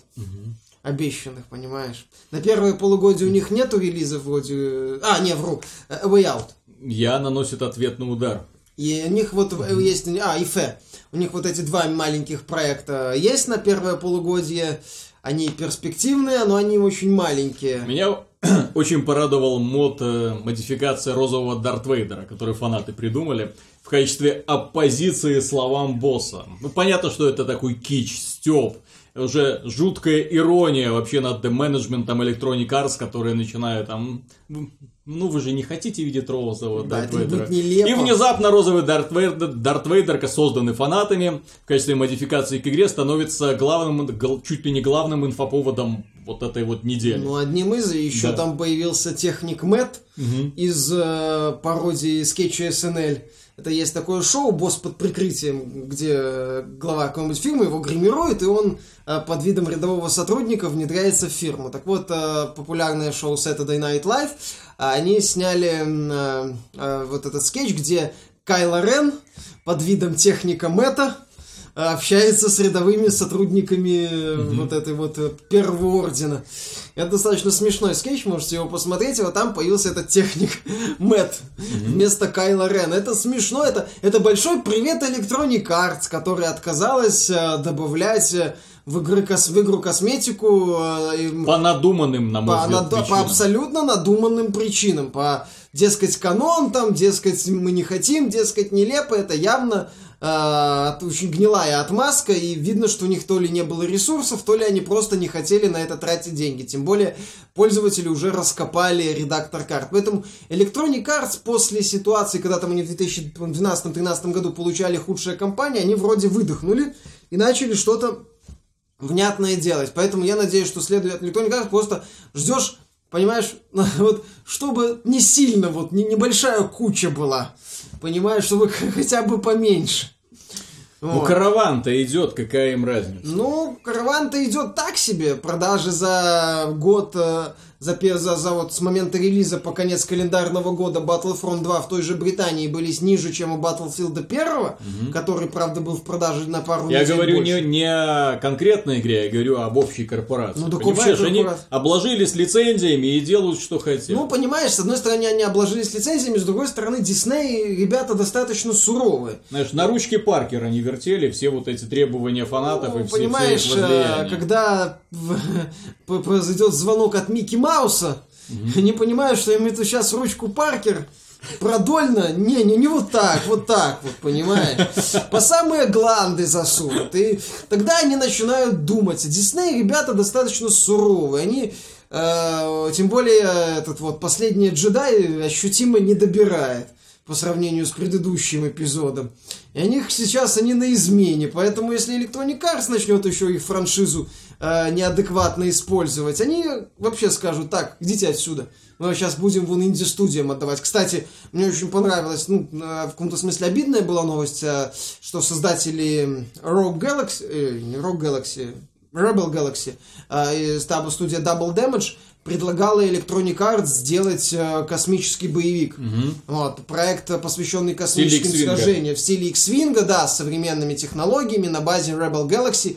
Обещанных, понимаешь? На первое полугодие у них нету релизов вроде... э, А, не, вру. э, A Way Out. Я наносит ответный удар. И у них вот э, есть... А, и Фе. У них вот эти два маленьких проекта есть на первое полугодие. Они перспективные, но они очень маленькие. Меня очень порадовал мод э, модификация розового Дарт Вейдера, который фанаты придумали в качестве оппозиции словам босса. Ну, понятно, что это такой кич, стёб, уже жуткая ирония вообще над менеджментом Electronic Arts, которые начинают там... Ну, вы же не хотите видеть розового Да, Дарт Вейдера. И внезапно розовый Дарт Вейдер, Дарт Вейдер, созданный фанатами, в качестве модификации к игре, становится главным, гл- чуть ли не главным инфоповодом вот этой вот недели. Ну, одним из, еще Да. там появился техник Мэтт Мгм. из э, пародии скетча СНЛ. Это есть такое шоу «Босс под прикрытием», где глава какой-нибудь фирмы его гримирует, и он э, под видом рядового сотрудника внедряется в фирму. Так вот, э, популярное шоу Saturday Night Live, они сняли э, вот этот скетч, где Кайло Рен под видом техника Мэтта общается с рядовыми сотрудниками mm-hmm. вот этой вот э, первого ордена. Это достаточно смешной скетч, можете его посмотреть. И вот там появился этот техник Мэтт mm-hmm. вместо Кайла Рен. Это смешно, это, это большой привет Electronic Arts, которая отказалась э, добавлять в, игры, в игру косметику. По надуманным, на мой по, взгляд, над, по абсолютно надуманным причинам. По, дескать, канон, там, дескать, мы не хотим, дескать, нелепо. Это явно э, очень гнилая отмазка, и видно, что у них то ли не было ресурсов, то ли они просто не хотели на это тратить деньги. Тем более, пользователи уже раскопали редактор карт. Поэтому Electronic Arts после ситуации, когда там они в 2012-2013 году получали худшая компания, они вроде выдохнули и начали что-то внятное делать. Поэтому я надеюсь, что следует Electronic Arts просто ждешь Понимаешь, вот чтобы не сильно, вот не, небольшая куча была. Понимаешь, чтобы хотя бы поменьше. Ну, караван-то идет, какая им разница? Ну, караван-то идет так себе. Продажи за год э, за, за, за вот с момента релиза по конец календарного года Battlefront 2 в той же Британии были ниже, чем у Battlefield 1, угу. который, правда, был в продаже на пару Я говорю не, не о конкретной игре, я говорю об общей корпорации. Ну, Понимаешь, они обложились лицензиями и делают, что хотят. Ну, понимаешь, с одной стороны, они обложились лицензиями, с другой стороны, Дисней ребята достаточно суровые. Знаешь, на ручке Паркера не вертели все вот эти требования фанатов ну, и все, понимаешь, все э, когда произойдет звонок от Микки Мауса, mm-hmm. не понимаю, что им это сейчас ручку Паркер продольно, не, не, не вот так, вот так вот, понимаешь? По самые гланды засунут. И тогда они начинают думать. Дисней ребята достаточно суровые. Они, э, тем более, этот вот последний джедай ощутимо не добирает по сравнению с предыдущим эпизодом. И они сейчас они на измене. Поэтому если Electronic Arts начнет еще их франшизу э, неадекватно использовать, они вообще скажут, так, идите отсюда. Мы сейчас будем вон инди-студиям отдавать. Кстати, мне очень понравилось, ну, э, в каком-то смысле обидная была новость, э, что создатели Rogue Galaxy, э, не Rogue Galaxy, Rebel Galaxy, э, студия Double Damage, предлагала Electronic Arts сделать э, космический боевик. Угу. Вот, проект, посвященный космическим сражениям в стиле X-Wing, да, с современными технологиями на базе Rebel Galaxy.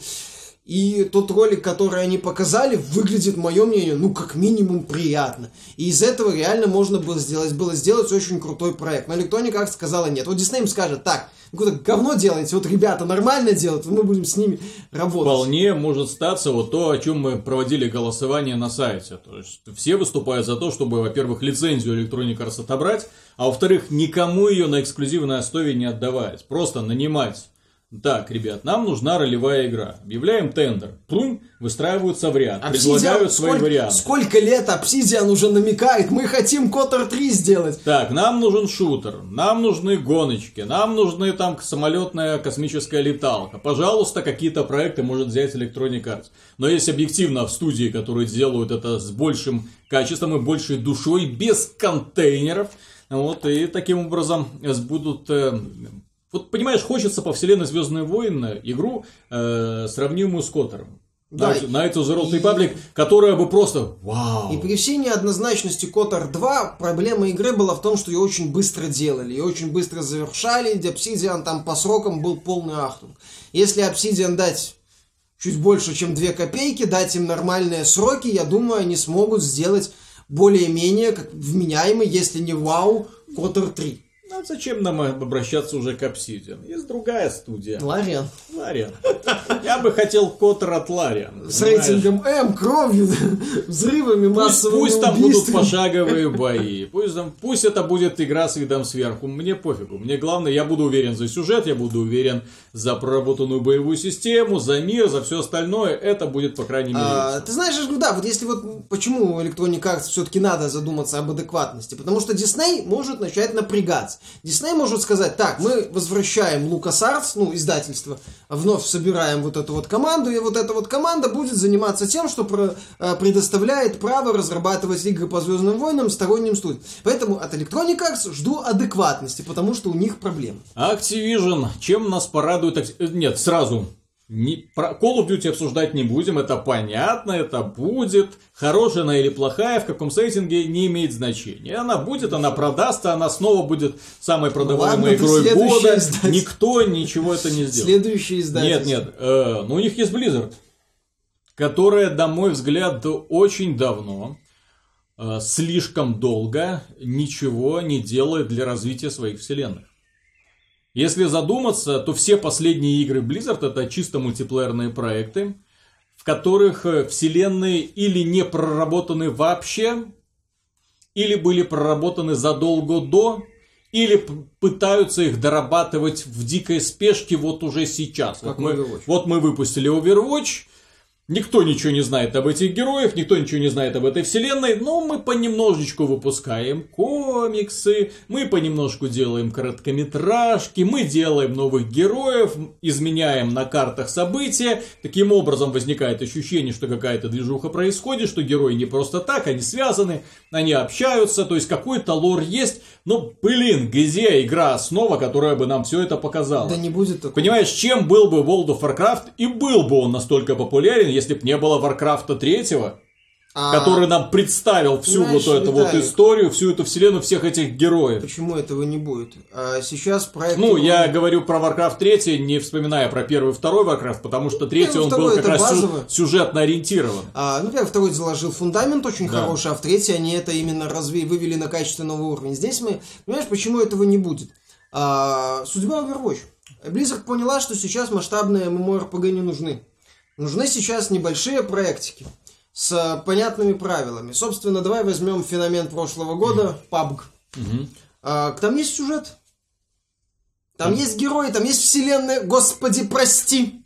И тот ролик, который они показали, выглядит, мое мнение, ну, как минимум приятно. И из этого реально можно было сделать, было сделать очень крутой проект. Но Electronic Arts сказала нет. Вот Disney им скажет, так, какое-то говно делаете, вот ребята нормально делают, мы будем с ними работать. Вполне может статься вот то, о чем мы проводили голосование на сайте. То есть все выступают за то, чтобы, во-первых, лицензию Electronic Arts отобрать, а во-вторых, никому ее на эксклюзивной основе не отдавать. Просто нанимать так, ребят, нам нужна ролевая игра. Объявляем тендер. Прунь, выстраиваются в ряд, Obsidian, предлагают свои сколько, варианты. Сколько лет Obsidian уже намекает, мы хотим Котор 3 сделать. Так, нам нужен шутер, нам нужны гоночки, нам нужны там самолетная космическая леталка. Пожалуйста, какие-то проекты может взять Electronic Arts. Но есть объективно в студии, которые делают это с большим качеством и большей душой, без контейнеров. Вот, и таким образом будут э, вот понимаешь, хочется по вселенной Звездные войны игру, э, сравнимую с Котором. Да, Knights of the Old Republic, которая бы просто вау. И при всей неоднозначности Котор 2 проблема игры была в том, что ее очень быстро делали, ее очень быстро завершали, и Obsidian там по срокам был полный ахтунг. Если Obsidian дать чуть больше, чем 2 копейки, дать им нормальные сроки, я думаю, они смогут сделать более-менее как вменяемый, если не вау, Котор 3. Ну, зачем нам обращаться уже к Obsidian? Есть другая студия. Лариан. Лариан. Я бы хотел Котор от Лариан. С рейтингом М, кровью, взрывами, массовыми Пусть там будут пошаговые бои. Пусть, там, пусть это будет игра с видом сверху. Мне пофигу. Мне главное, я буду уверен за сюжет, я буду уверен за проработанную боевую систему, за мир, за все остальное. Это будет, по крайней мере. А, ты знаешь, да, вот если вот почему Electronic Arts все-таки надо задуматься об адекватности. Потому что Disney может начать напрягаться. Дисней может сказать, так, мы возвращаем Лукас Артс, ну, издательство, вновь собираем вот эту вот команду, и вот эта вот команда будет заниматься тем, что про, э, предоставляет право разрабатывать игры по Звездным войнам сторонним студиям. Поэтому от Electronic Arts жду адекватности, потому что у них проблемы. Activision, чем нас порадует... Acti- Нет, сразу не, про Call of Duty обсуждать не будем, это понятно, это будет. Хорошая она или плохая, в каком сеттинге, не имеет значения. Она будет, она продастся, она снова будет самой продаваемой Ну ладно, игрой года. издатель. Никто ничего это не сделает. Следующий издатель. Нет, нет, э, ну у них есть Blizzard, которая, на мой взгляд, очень давно, э, слишком долго ничего не делает для развития своих вселенных. Если задуматься, то все последние игры Blizzard это чисто мультиплеерные проекты, в которых э, вселенные или не проработаны вообще, или были проработаны задолго до, или пытаются их дорабатывать в дикой спешке вот уже сейчас. Как вот, мы, Overwatch. вот мы выпустили Overwatch, никто ничего не знает об этих героях, никто ничего не знает об этой вселенной, но мы понемножечку выпускаем комиксы, мы понемножку делаем короткометражки, мы делаем новых героев, изменяем на картах события. Таким образом возникает ощущение, что какая-то движуха происходит, что герои не просто так, они связаны, они общаются, то есть какой-то лор есть. Но, блин, где игра основа, которая бы нам все это показала? Да не будет такого. Понимаешь, чем был бы World of Warcraft, и был бы он настолько популярен, если бы не было Warcraft 3, А который нам представил всю Знаешь, вот эту вот Виталик, историю, всю эту вселенную всех этих героев. Почему этого не будет? А сейчас проект... Ну, я говорю про Warcraft 3, не вспоминая про первый и второй Warcraft, потому что третий Первый, он был как раз базово. сюжетно ориентирован. А, ну, во-первых, второй заложил фундамент очень Да. хороший, а в третий они это именно разве вывели на качественный уровень. Здесь мы, понимаешь, почему этого не будет? А, судьба Overwatch. Blizzard поняла, что сейчас масштабные MMORPG не нужны. Нужны сейчас небольшие проектики с а, понятными правилами. Собственно, давай возьмем феномен прошлого года, PUBG. Мгм. А, там есть сюжет. Там есть герои, там есть вселенная. Господи, прости.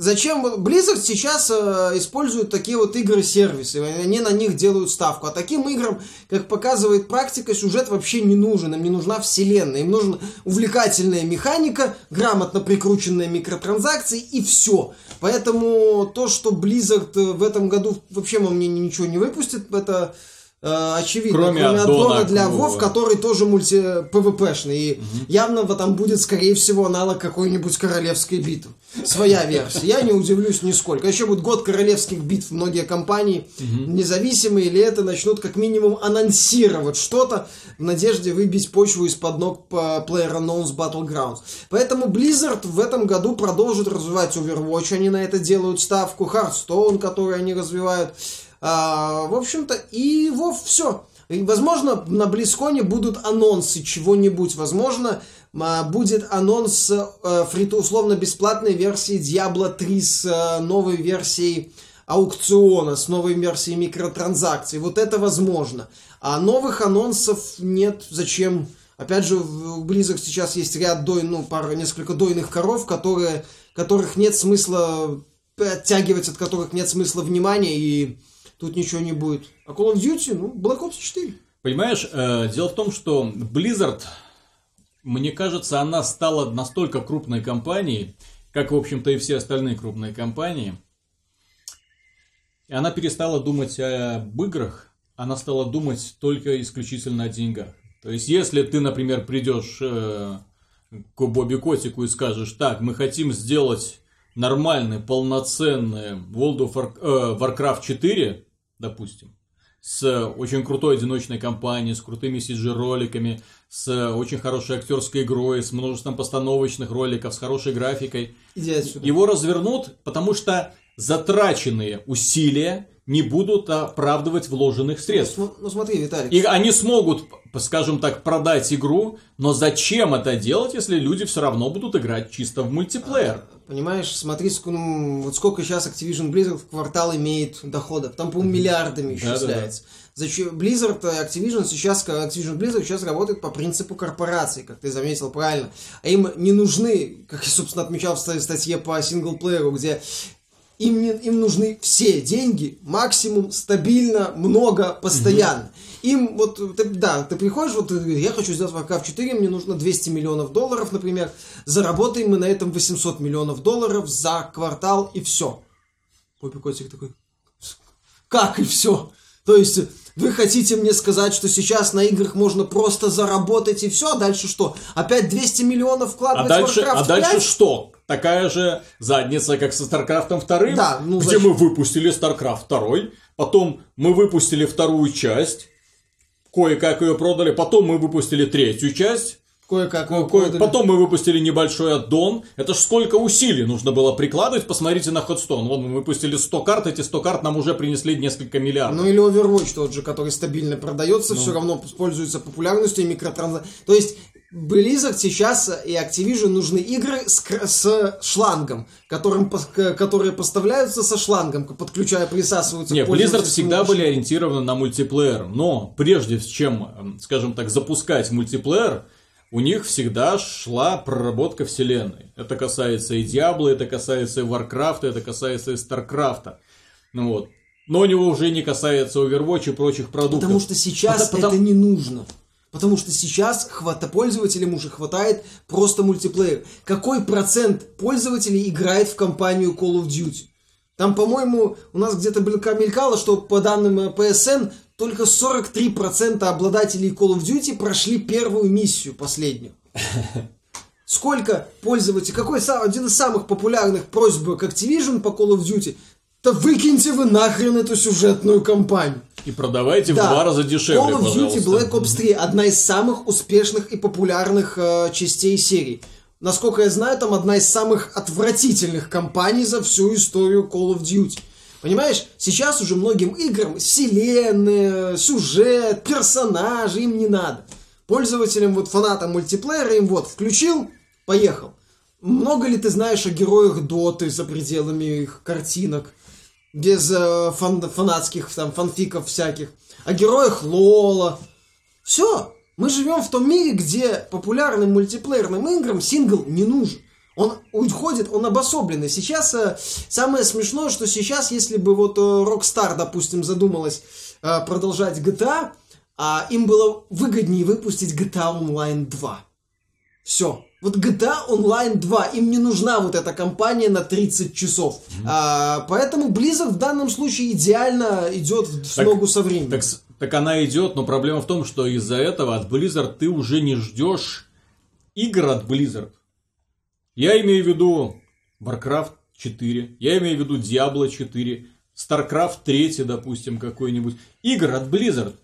Зачем Blizzard сейчас э, использует такие вот игры-сервисы? Они на них делают ставку. А таким играм, как показывает практика, сюжет вообще не нужен. Им не нужна вселенная. Им нужна увлекательная механика, грамотно прикрученные микротранзакции и все. Поэтому то, что Blizzard э, в этом году вообще, по мнению, ничего не выпустит, это э, очевидно. Кроме аддона для к WoW, WoW. который тоже мульти PvP-шный. И явно вот там будет, скорее всего, аналог какой-нибудь королевской битвы. Своя версия. Я не удивлюсь нисколько. Еще будет год королевских битв. Многие компании, независимые или это, начнут как минимум анонсировать что-то в надежде выбить почву из-под ног по PlayerUnknown's Battlegrounds. Поэтому Blizzard в этом году продолжит развивать Overwatch. Они на это делают ставку. Hearthstone, который они развивают. А, в общем-то, и Вов, все. И, возможно, на Близконе будут анонсы чего-нибудь. Возможно, а, будет анонс э, фрито условно бесплатной версии Diablo 3 с э, новой версией аукциона, с новой версией микротранзакций. Вот это возможно. А новых анонсов нет. Зачем? Опять же, в Blizzard сейчас есть ряд дой, ну, пара, несколько дойных коров, которые, которых нет смысла оттягивать, от которых нет смысла внимания, и тут ничего не будет. А Call of Duty, ну, Black Ops 4. Понимаешь, э, дело в том, что Blizzard, мне кажется, она стала настолько крупной компанией, как, в общем-то, и все остальные крупные компании, и она перестала думать об играх, она стала думать только исключительно о деньгах. То есть, если ты, например, придешь э, к Бобби Котику и скажешь, так, мы хотим сделать нормальный, полноценный World of War- э, Warcraft 4, допустим, с очень крутой одиночной кампанией, с крутыми CG-роликами, с очень хорошей актерской игрой, с множеством постановочных роликов, с хорошей графикой. Его развернут, потому что затраченные усилия не будут оправдывать вложенных средств. Ну, ну, смотри, Виталик. И они смогут, скажем так, продать игру, но зачем это делать, если люди все равно будут играть чисто в мультиплеер? Понимаешь, смотри, ну, вот сколько сейчас Activision Blizzard в квартал имеет доходов. Там, по-моему, миллиардами исчисляется. Зачем Blizzard, э, Activision сейчас, ка- Activision Blizzard сейчас работает по принципу корпорации, как ты заметил правильно. А им не нужны, как я, собственно, отмечал в ста- статье по синглплееру, где Им, не, им нужны все деньги, максимум, стабильно, много, постоянно. Им вот, ты, да, ты приходишь, вот я хочу сделать Warcraft 4, мне нужно 200 миллионов долларов, например, заработаем мы на этом 800 миллионов долларов за квартал и все. Попи котик такой, как и все? То есть вы хотите мне сказать, что сейчас на играх можно просто заработать и все, а дальше что? Опять 200 миллионов вкладывать А дальше, в Warcraft а дальше 5? что? Такая же задница, как со StarCraft 2, Да, ну, где зачем? мы выпустили StarCraft 2, потом мы выпустили вторую часть, кое-как ее продали, потом мы выпустили третью часть, Кое-как вы кое- продали. потом мы выпустили небольшой аддон. Это ж сколько усилий нужно было прикладывать, посмотрите на Ходстон. Вот мы выпустили 100 карт, эти 100 карт нам уже принесли несколько миллиардов. Ну или Overwatch тот же, который стабильно продается, Ну. все равно пользуется популярностью и микротранзакциями. То есть Blizzard сейчас и Activision нужны игры с, с шлангом, которым, которые поставляются со шлангом, подключая, присасываются Не, к Blizzard всегда были ориентированы на мультиплеер, но прежде чем, эм, скажем так, запускать мультиплеер, у них всегда шла проработка вселенной. Это касается и Diablo, это касается и Warcraft а, это касается и StarCraft а. Ну вот. Но у него уже не касается Overwatch и прочих продуктов. Потому что сейчас Потому- это не нужно. Потому что сейчас хвата пользователям уже хватает просто мультиплеер. Какой процент пользователей играет в кампанию Call of Duty? Там, по-моему, у нас где-то мелька- мелькало, что по данным PSN только 43% обладателей Call of Duty прошли первую миссию последнюю. Сколько пользователей, какой один из самых популярных просьб к Activision по Call of Duty? Да выкиньте вы нахрен эту сюжетную кампанию. И продавайте Да. в два раза дешевле, Call of Duty. Black Ops 3 одна из самых успешных и популярных э, частей серии. Насколько я знаю, там одна из самых отвратительных кампаний за всю историю Call of Duty. Понимаешь, сейчас уже многим играм вселенная, сюжет, персонажи им не надо. Пользователям, вот фанатам мультиплеера им вот включил, поехал. Много ли ты знаешь о героях Доты за пределами их картинок? Без э, фан- фанатских там фанфиков всяких, о героях Лола. Все, мы живем в том мире, где популярным мультиплеерным играм сингл не нужен. Он уходит, он обособленный. Сейчас э, самое смешное, что сейчас, если бы вот э, Rockstar, допустим, задумалась э, продолжать GTA, а им было выгоднее выпустить GTA Online 2. Все. Вот GTA Online 2, им не нужна вот эта компания на 30 часов. А, поэтому Blizzard в данном случае идеально идет в Так- ногу со временем. Так, так она идет, но проблема в том, что из-за этого от Blizzard ты уже не ждешь игр от Blizzard. Я имею в виду Warcraft 4, я имею в виду Diablo 4, StarCraft 3, допустим, какой-нибудь. Игр от Blizzard.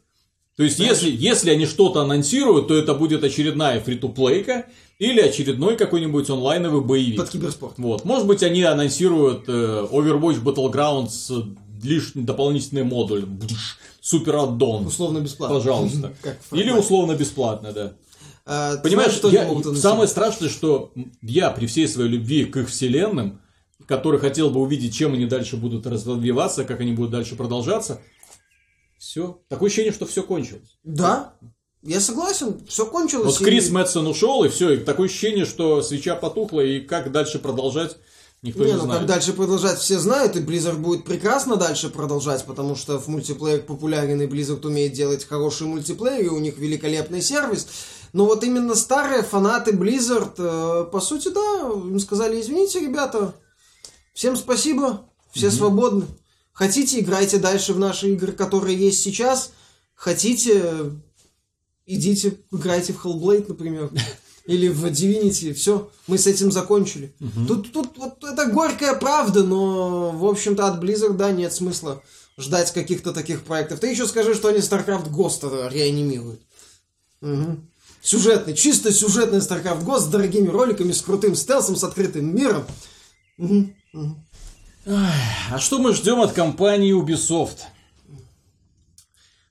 То есть, если, если они что-то анонсируют, то это будет очередная фри-то-плейка или очередной какой-нибудь онлайновый боевик. Под киберспорт. Вот. Может быть, они анонсируют э, Overwatch Battlegrounds лишний дополнительный модуль. Супер аддон. Условно бесплатно. Пожалуйста. Или условно бесплатно, да. А, Понимаешь, знаешь, что я- самое страшное, что я при всей своей любви к их вселенным, который хотел бы увидеть, чем они дальше будут развиваться, как они будут дальше продолжаться, все. Такое ощущение, что все кончилось. Да, я согласен, все кончилось. Вот и- Крис Мэтсон ушел, и все. И такое ощущение, что свеча потухла, и как дальше продолжать, никто Не, не, ну знает. как дальше продолжать, все знают, и Blizzard будет прекрасно дальше продолжать, потому что в мультиплеер популярен, и Blizzard умеет делать хороший мультиплеер, и у них великолепный сервис. Но вот именно старые фанаты Blizzard, э, по сути, да, им сказали, извините, ребята, всем спасибо, все свободны. Хотите, играйте дальше в наши игры, которые есть сейчас. Хотите, идите, играйте в Hellblade, например. Или в Divinity, все, мы с этим закончили. Тут, тут вот это горькая правда, но, в общем-то, от Blizzard, да, нет смысла ждать каких-то таких проектов. Ты еще скажи, что они StarCraft Ghost реанимируют. Мгм. Сюжетный, чисто сюжетный StarCraft Ghost с дорогими роликами, с крутым стелсом, с открытым миром. Мгм, мгм. А что мы ждем от компании Ubisoft?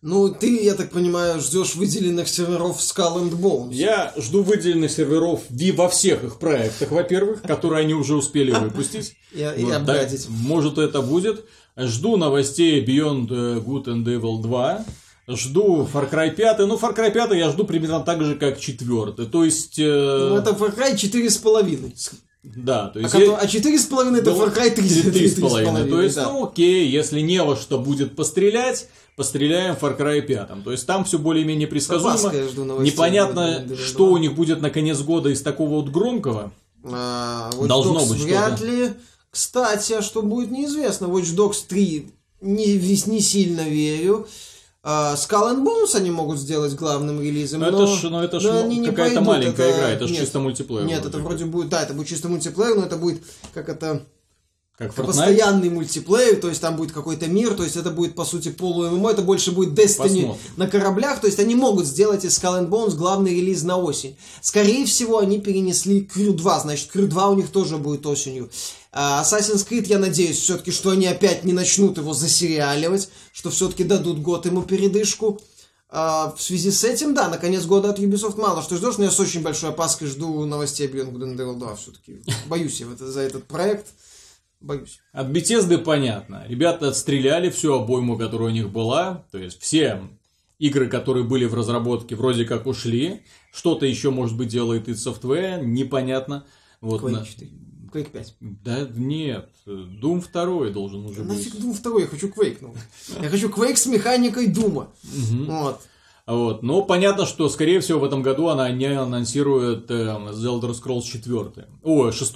Ну, ты, я так понимаю, ждешь выделенных серверов Skull and Bones. Я жду выделенных серверов Ви во всех их проектах, во-первых, которые они уже успели выпустить. И обгадить. может это будет. Жду новостей Beyond э, Good and Evil 2. Жду Far Cry 5. Ну, Far Cry 5 я жду примерно так же, как 4. То есть... э, Ну, это Far Cry 4,5. Да, то А, есть... кото- е- а 4,5 это Far Cry 3. Три- три с половиной. То есть, да. ну окей, если не во что будет пострелять, постреляем в Far Cry 5. То есть там все более-менее предсказуемо. я. Непонятно, что у них будет на конец года из такого вот громкого. А, Watch Должно Dogs быть вряд что-то. ли. Кстати, а что будет неизвестно. Watch Dogs 3 не, не сильно верю. А, Skull and Bones они могут сделать главным релизом, Но но, это ж, ну, это ж но ну, какая-то маленькая это- игра, это ж нет. чисто мультиплеер. Нет, вроде это вроде будет, да, это будет чисто мультиплеер, но это будет как это Как это Fortnite. постоянный мультиплеер, то есть там будет какой-то мир, то есть это будет по сути полу ММО, это больше будет Destiny Посмотрим. на кораблях, то есть они могут сделать из Skull and Bones главный релиз на осень. Скорее всего, они перенесли Crew 2, значит, Crew 2 у них тоже будет осенью. А Assassin's Creed, я надеюсь, все-таки, что они опять не начнут его засериаливать, что все-таки дадут год ему передышку. А, в связи с этим, да, на конец года от Ubisoft мало что ждешь, но я с очень большой опаской жду новостей Beyond Good and Evil 2 все-таки. Боюсь я это- за этот проект. Боюсь. От Bethesda понятно. Ребята отстреляли всю обойму, которая у них была. То есть все игры, которые были в разработке, вроде как ушли. Что-то еще, может быть, делает id Software, непонятно. Вот Quake 4. Quake 5. Да нет, Doom 2 должен уже быть. Нафиг Doom 2, я хочу Quake. Ну. Я хочу Quake с механикой Дума. Вот. Вот. Но понятно, что, скорее всего, в этом году она не анонсирует э, The Elder Scrolls 4. О, 6.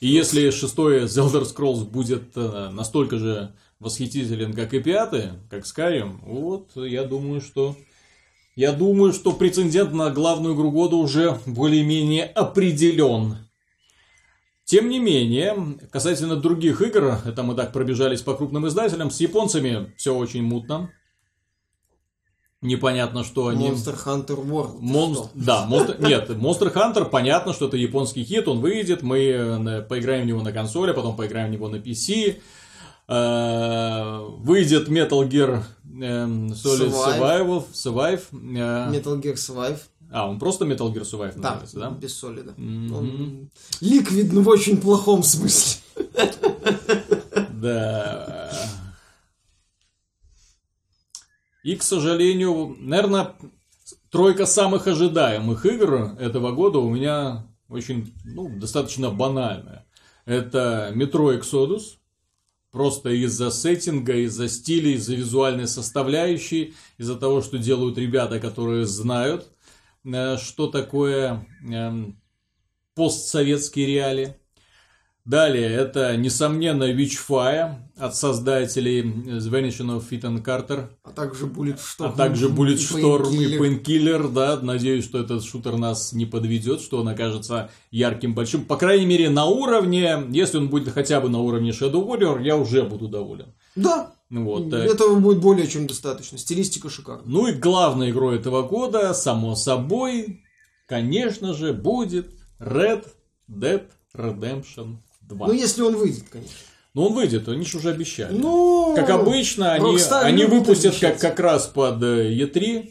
И если 6 The Elder Scrolls будет э, настолько же восхитителен, как и 5, как Skyrim, вот, я думаю, что... Я думаю, что претендент на главную игру года уже более-менее определен. Тем не менее, касательно других игр, это мы так пробежались по крупным издателям, с японцами все очень мутно. Непонятно, что они... Monster Hunter World. Монст... Да, Monster... нет, Monster Hunter, понятно, что это японский хит, он выйдет, мы э, поиграем в него на консоли, потом поиграем в него на PC. Э, Выйдет Metal Gear эм, Solid Survive. Survival, Survive. э, Metal Gear Survive. А, он просто Metal Gear Survive Да, называется, да? без соли, да. Мгм. Он ликвид, но в очень плохом смысле. Да. И, к сожалению, наверное, тройка самых ожидаемых игр этого года у меня очень, ну, достаточно банальная. Это Metro Exodus. Просто из-за сеттинга, из-за стиля, из-за визуальной составляющей, из-за того, что делают ребята, которые знают, э, что такое эм, постсоветские реалии. Далее, это, несомненно, Witchfire от создателей The Vanishing of Ethan Carter, А также Bulletstorm. а также Bulletstorm и Painkiller. Да, надеюсь, что этот шутер нас не подведет, что он окажется ярким, большим, по крайней мере, на уровне, если он будет хотя бы на уровне Shadow Warrior, я уже буду доволен. Да, Вот, э, этого будет более чем достаточно. Стилистика шикарная. Ну и главной игрой этого года, само собой, конечно же, будет Red Dead Redemption 2. Ну, если он выйдет, конечно. Но он выйдет, они же уже обещали. Ну, как обычно, они, они выпустят как, обещать. как раз под э, E3,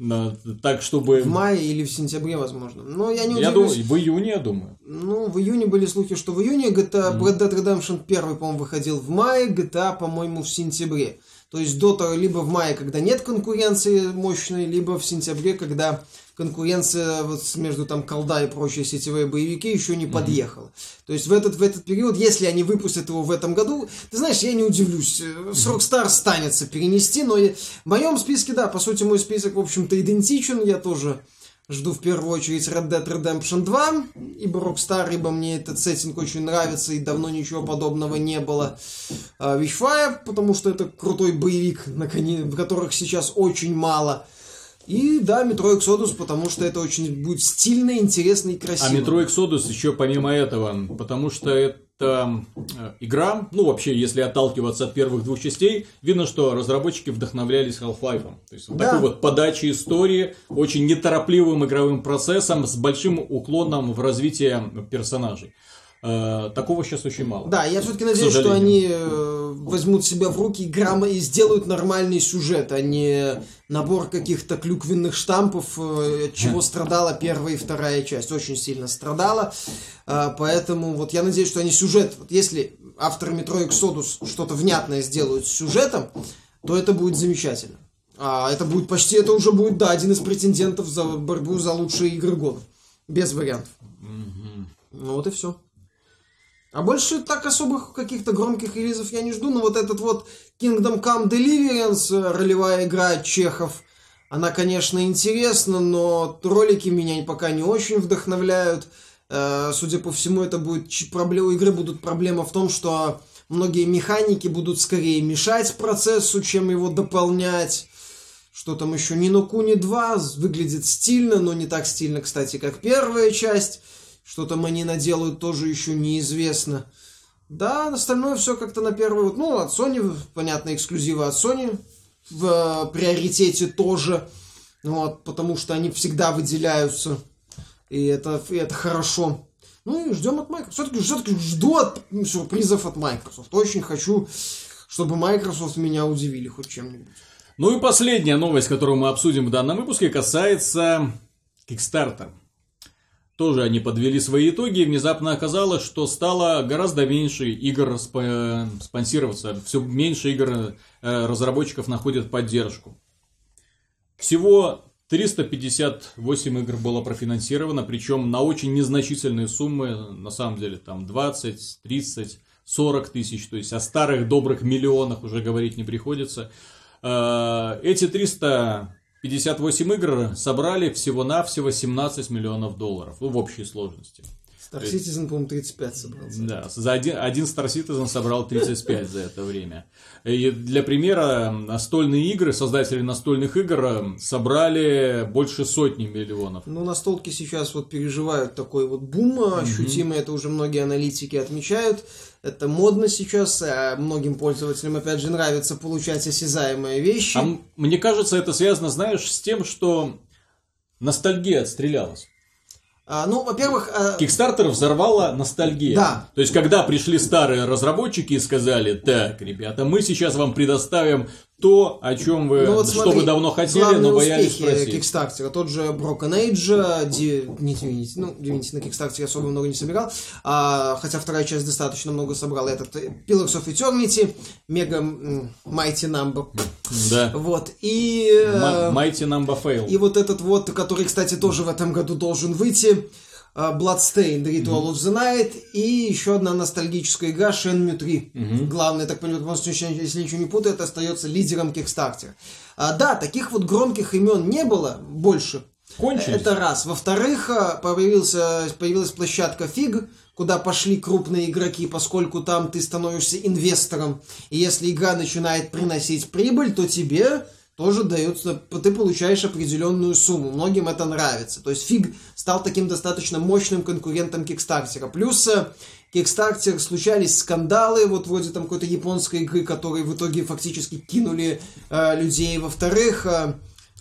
на- так чтобы... В мае или в сентябре, возможно. Но я не я удивлюсь. думаю, в июне, я думаю. Ну, в июне были слухи, что в июне GTA Red Dead Redemption 1, по-моему, выходил в мае, GTA, по-моему, в сентябре. То есть того, либо в мае, когда нет конкуренции мощной, либо в сентябре, когда конкуренция вот между там колда и прочие сетевые боевики еще не подъехала. То есть в этот, в этот период, если они выпустят его в этом году, ты знаешь, я не удивлюсь. э, С Rockstar станется перенести, но и- в моем списке, да, по сути, мой список, в общем-то, идентичен. Я тоже Жду в первую очередь Red Dead Redemption 2, ибо Rockstar, ибо мне этот сеттинг очень нравится, и давно ничего подобного не было. А, Witchfire, потому что это крутой боевик, наконец, в которых сейчас очень мало. И да, Metro Exodus, потому что это очень будет стильно, интересно и красиво. А Metro Exodus еще помимо этого, потому что это э, игра, ну вообще, если отталкиваться от первых двух частей, видно, что разработчики вдохновлялись Half-Life. То есть вот Да. такой вот подачей истории, очень неторопливым игровым процессом, с большим уклоном в развитие персонажей. Э, Такого сейчас очень мало. Да, я все-таки надеюсь, что они э, возьмут себя в руки и, грамма, и сделают нормальный сюжет, а не набор каких-то клюквенных штампов, э, от чего страдала первая и вторая часть. Очень сильно страдала. Поэтому вот я надеюсь, что они сюжет, вот если авторы Metro Exodus что-то внятное сделают с сюжетом, то это будет замечательно. А это будет почти, это уже будет, да, один из претендентов за борьбу за лучшие игры года. Без вариантов. Ну вот и все. А больше так особых каких-то громких релизов я не жду, но вот этот вот Kingdom Come Deliverance, э, ролевая игра Чехов, она, конечно, интересна, но ролики меня пока не очень вдохновляют. Э, судя по всему, это будет проблема у игры будут проблема в том, что многие механики будут скорее мешать процессу, чем его дополнять. Что там еще? Нino Куни 2 выглядит стильно, но не так стильно, кстати, как первая часть. Что там они наделают, тоже еще неизвестно. Да, остальное все как-то на первый... Вот, ну, от Sony, понятно, эксклюзивы от Sony в э, приоритете тоже. Вот, потому что они всегда выделяются. И это, и это хорошо. Ну и ждем от Microsoft. Все-таки все жду от сюрпризов от Microsoft. Очень хочу, чтобы Microsoft меня удивили хоть чем-нибудь. Ну и последняя новость, которую мы обсудим в данном выпуске, касается Kickstarter. Тоже они подвели свои итоги, и внезапно оказалось, что стало гораздо меньше игр спонсироваться, все меньше игр э, разработчиков находят поддержку. Всего 358 игр было профинансировано, причем на очень незначительные суммы, на самом деле там 20, 30, 40 тысяч, то есть о старых добрых миллионах уже говорить не приходится. Э, эти 300 58 игр собрали всего-навсего 17 миллионов долларов ну, в общей сложности. Star Citizen, по-моему, 35 собрал. Да, за один, один Star Citizen собрал 35 за это время. И для примера, настольные игры, создатели настольных игр собрали больше сотни миллионов. Ну, настолки сейчас вот переживают такой вот бум ощутимый, mm-hmm. это уже многие аналитики отмечают. Это модно сейчас, а многим пользователям, опять же, нравится получать осязаемые вещи. А мне кажется, это связано, знаешь, с тем, что ностальгия отстрелялась. А, ну, во-первых... А... Kickstarter взорвала ностальгия. Да. То есть, когда пришли старые разработчики и сказали, так, ребята, мы сейчас вам предоставим то, о чем вы, ну, вот что смотри, вы давно хотели, но боялись спросить. Kickstarter, тот же Broken Age, Ди, не Divinity, ну, Divinity на Kickstarter особо много не собирал, а, хотя вторая часть достаточно много собрала, этот Pillars of Eternity, Mega Mighty Number. Да. Вот, и... Э, Mighty Number Fail. И вот этот вот, который, кстати, тоже в этом году должен выйти, Э, Bloodstained, Ritual mm-hmm. of the Night и еще одна ностальгическая игра Shenmue 3. Mm-hmm. Главное, так понимаю, просто, если ничего не путаю, это остается лидером Kickstarter. А, да, таких вот громких имен не было больше. Кончились. Это раз. Во-вторых, э, появился, появилась площадка FIG, куда пошли крупные игроки, поскольку там ты становишься инвестором. И если игра начинает приносить прибыль, то тебе тоже дается, ты получаешь определенную сумму. Многим это нравится. То есть фиг стал таким достаточно мощным конкурентом Кикстартера. Плюс Kickstarter случались скандалы, вот вроде там какой-то японской игры, которые в итоге фактически кинули э, людей. Во-вторых... Э,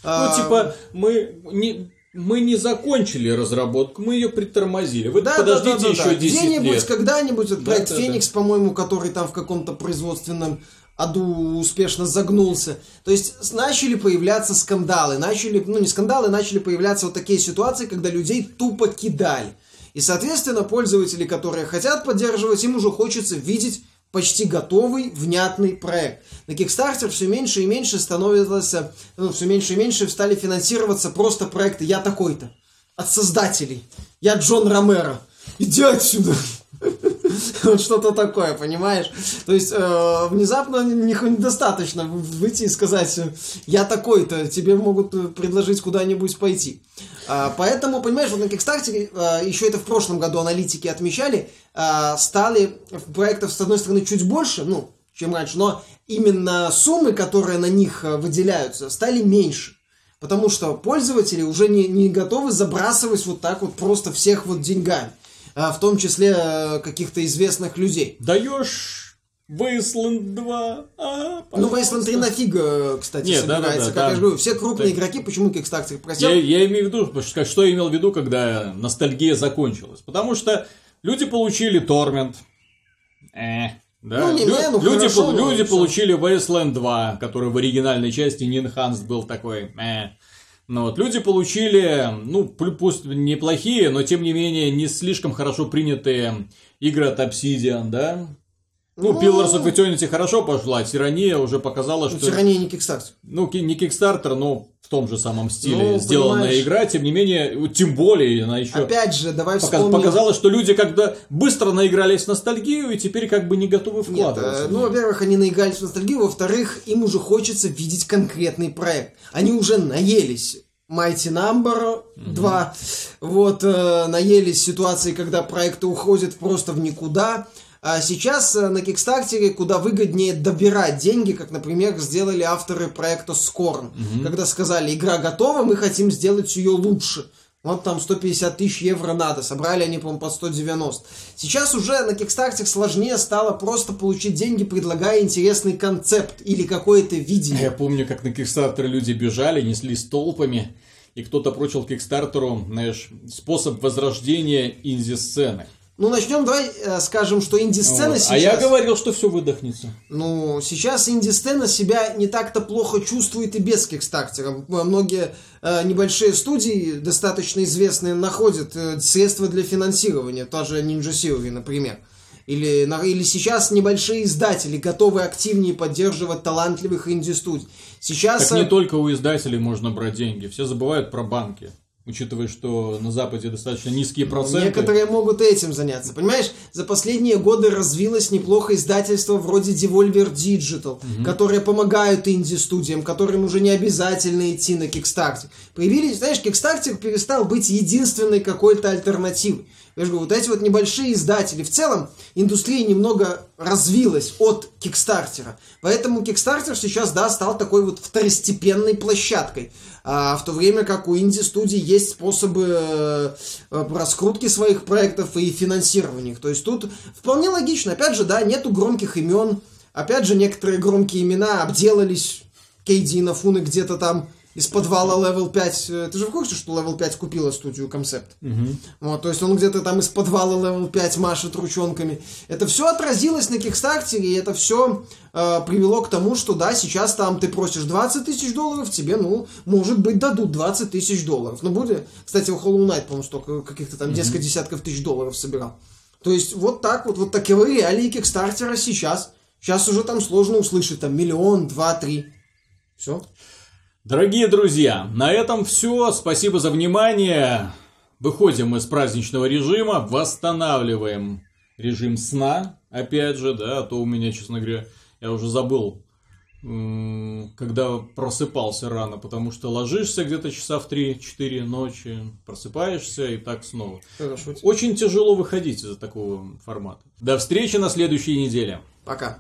ну, типа, мы не, мы не закончили разработку, мы ее притормозили. Вы да, подождите да, да, еще да. 10 Где-нибудь, лет. когда-нибудь, вот проект да, Феникс, да. по-моему, который там в каком-то производственном аду успешно загнулся. То есть начали появляться скандалы, начали, ну не скандалы, начали появляться вот такие ситуации, когда людей тупо кидали. И, соответственно, пользователи, которые хотят поддерживать, им уже хочется видеть почти готовый, внятный проект. На Kickstarter все меньше и меньше становится, ну, все меньше и меньше стали финансироваться просто проекты «Я такой-то» от создателей. Я Джон Ромеро. Иди отсюда. Вот что-то такое, понимаешь? То есть э, внезапно недостаточно выйти и сказать, я такой-то, тебе могут предложить куда-нибудь пойти. А, поэтому, понимаешь, вот на Kickstarter, а, еще это в прошлом году аналитики отмечали, а, стали проектов, с одной стороны, чуть больше, ну, чем раньше, но именно суммы, которые на них выделяются, стали меньше. Потому что пользователи уже не, не готовы забрасывать вот так вот просто всех вот деньгами. А, в том числе э, каких-то известных людей. Даешь Wasteland 2. А, ну, Wasteland 3 нафига, кстати, Нет, собирается. Да, да, да, как да. я говорю, все крупные так... игроки, почему Kickstarter просил? Я, я имею в виду, что, что я имел в виду, когда ностальгия закончилась. Потому что люди получили Torment. Э, да? Ну, не Лю- ну, люди, хорошо, люди получили Wasteland 2, который в оригинальной части не enhanced был такой. Э. Ну, вот, люди получили, ну, пусть неплохие, но тем не менее не слишком хорошо принятые игры от Obsidian, да? Ну, Pillars of Eternity хорошо пошла, Тирания уже показала, Ну, что... Тирания не кикстарт. Ну, не Kickstarter, но в том же самом стиле Ну, сделанная понимаешь. игра, тем не менее, тем более она еще Опять же, давай пока- вспомним... показала, что люди когда быстро наигрались в ностальгию и теперь как бы не готовы Нет, вкладываться. э, в ну, во-первых, они наигрались в ностальгию, во-вторых, им уже хочется видеть конкретный проект. Они уже наелись Mighty Number 2, вот, э, наелись ситуации, когда проекты уходят просто в никуда. А сейчас э, на Кикстартере куда выгоднее добирать деньги, как, например, сделали авторы проекта Scorn, когда сказали, игра готова, мы хотим сделать ее лучше. Вот там 150 тысяч евро надо. Собрали они, по-моему, по 190. Сейчас уже на Kickstarter сложнее стало просто получить деньги, предлагая интересный концепт или какое-то видение. Я помню, как на Kickstarter люди бежали, неслись толпами, и кто-то прочил Кикстартеру, знаешь, способ возрождения инди-сцены. Ну, начнем, давай э, скажем, что инди-сцена Вот. сейчас... А я говорил, что все выдохнется. Ну, сейчас инди-сцена себя не так-то плохо чувствует и без Кикстартера. Многие э, небольшие студии, достаточно известные, находят э, средства для финансирования. Та же Ninja Theory, например. Или, или сейчас небольшие издатели готовы активнее поддерживать талантливых инди-студий. Сейчас... Так э, не только у издателей можно брать деньги, все забывают про банки. Учитывая, что на Западе достаточно низкие проценты. Некоторые могут этим заняться. Понимаешь, за последние годы развилось неплохо издательство вроде Devolver Digital, которые помогают инди-студиям, которым уже не обязательно идти на Kickstarter. Появились, знаешь, Kickstarter перестал быть единственной какой-то альтернативой. Я же говорю, вот эти вот небольшие издатели. В целом, индустрия немного развилась от Кикстартера. Поэтому Kickstarter сейчас, да, стал такой вот второстепенной площадкой. А в то время как у инди-студий есть способы э, э, раскрутки своих проектов и финансирования их. То есть тут вполне логично. Опять же, да, нету громких имен. Опять же, некоторые громкие имена обделались. Кейди и Нафуны где-то там из подвала Level 5. э, Ты же в курсе, что Level 5 купила студию Concept? Вот, то есть он где-то там из подвала Level 5 машет ручонками. Это все отразилось на Кикстартере, и это все привело к тому, что да, сейчас там ты просишь 20 тысяч долларов, тебе, ну, может быть, дадут 20 тысяч долларов. Ну, будет, кстати, у Hollow Knight, по-моему, столько каких-то там несколько десятков тысяч долларов собирал. То есть вот так вот, вот таковы реалии Кикстартера сейчас. Сейчас уже там сложно услышать, там, миллион, два, три. Все. Дорогие друзья, на этом все. Спасибо за внимание. Выходим из праздничного режима, восстанавливаем режим сна, опять же, да, а то у меня, честно говоря, я уже забыл, когда просыпался рано, потому что ложишься где-то часа в 3-4 ночи, просыпаешься и так снова. Хорошо. Очень тяжело выходить из такого формата. До встречи на следующей неделе. Пока.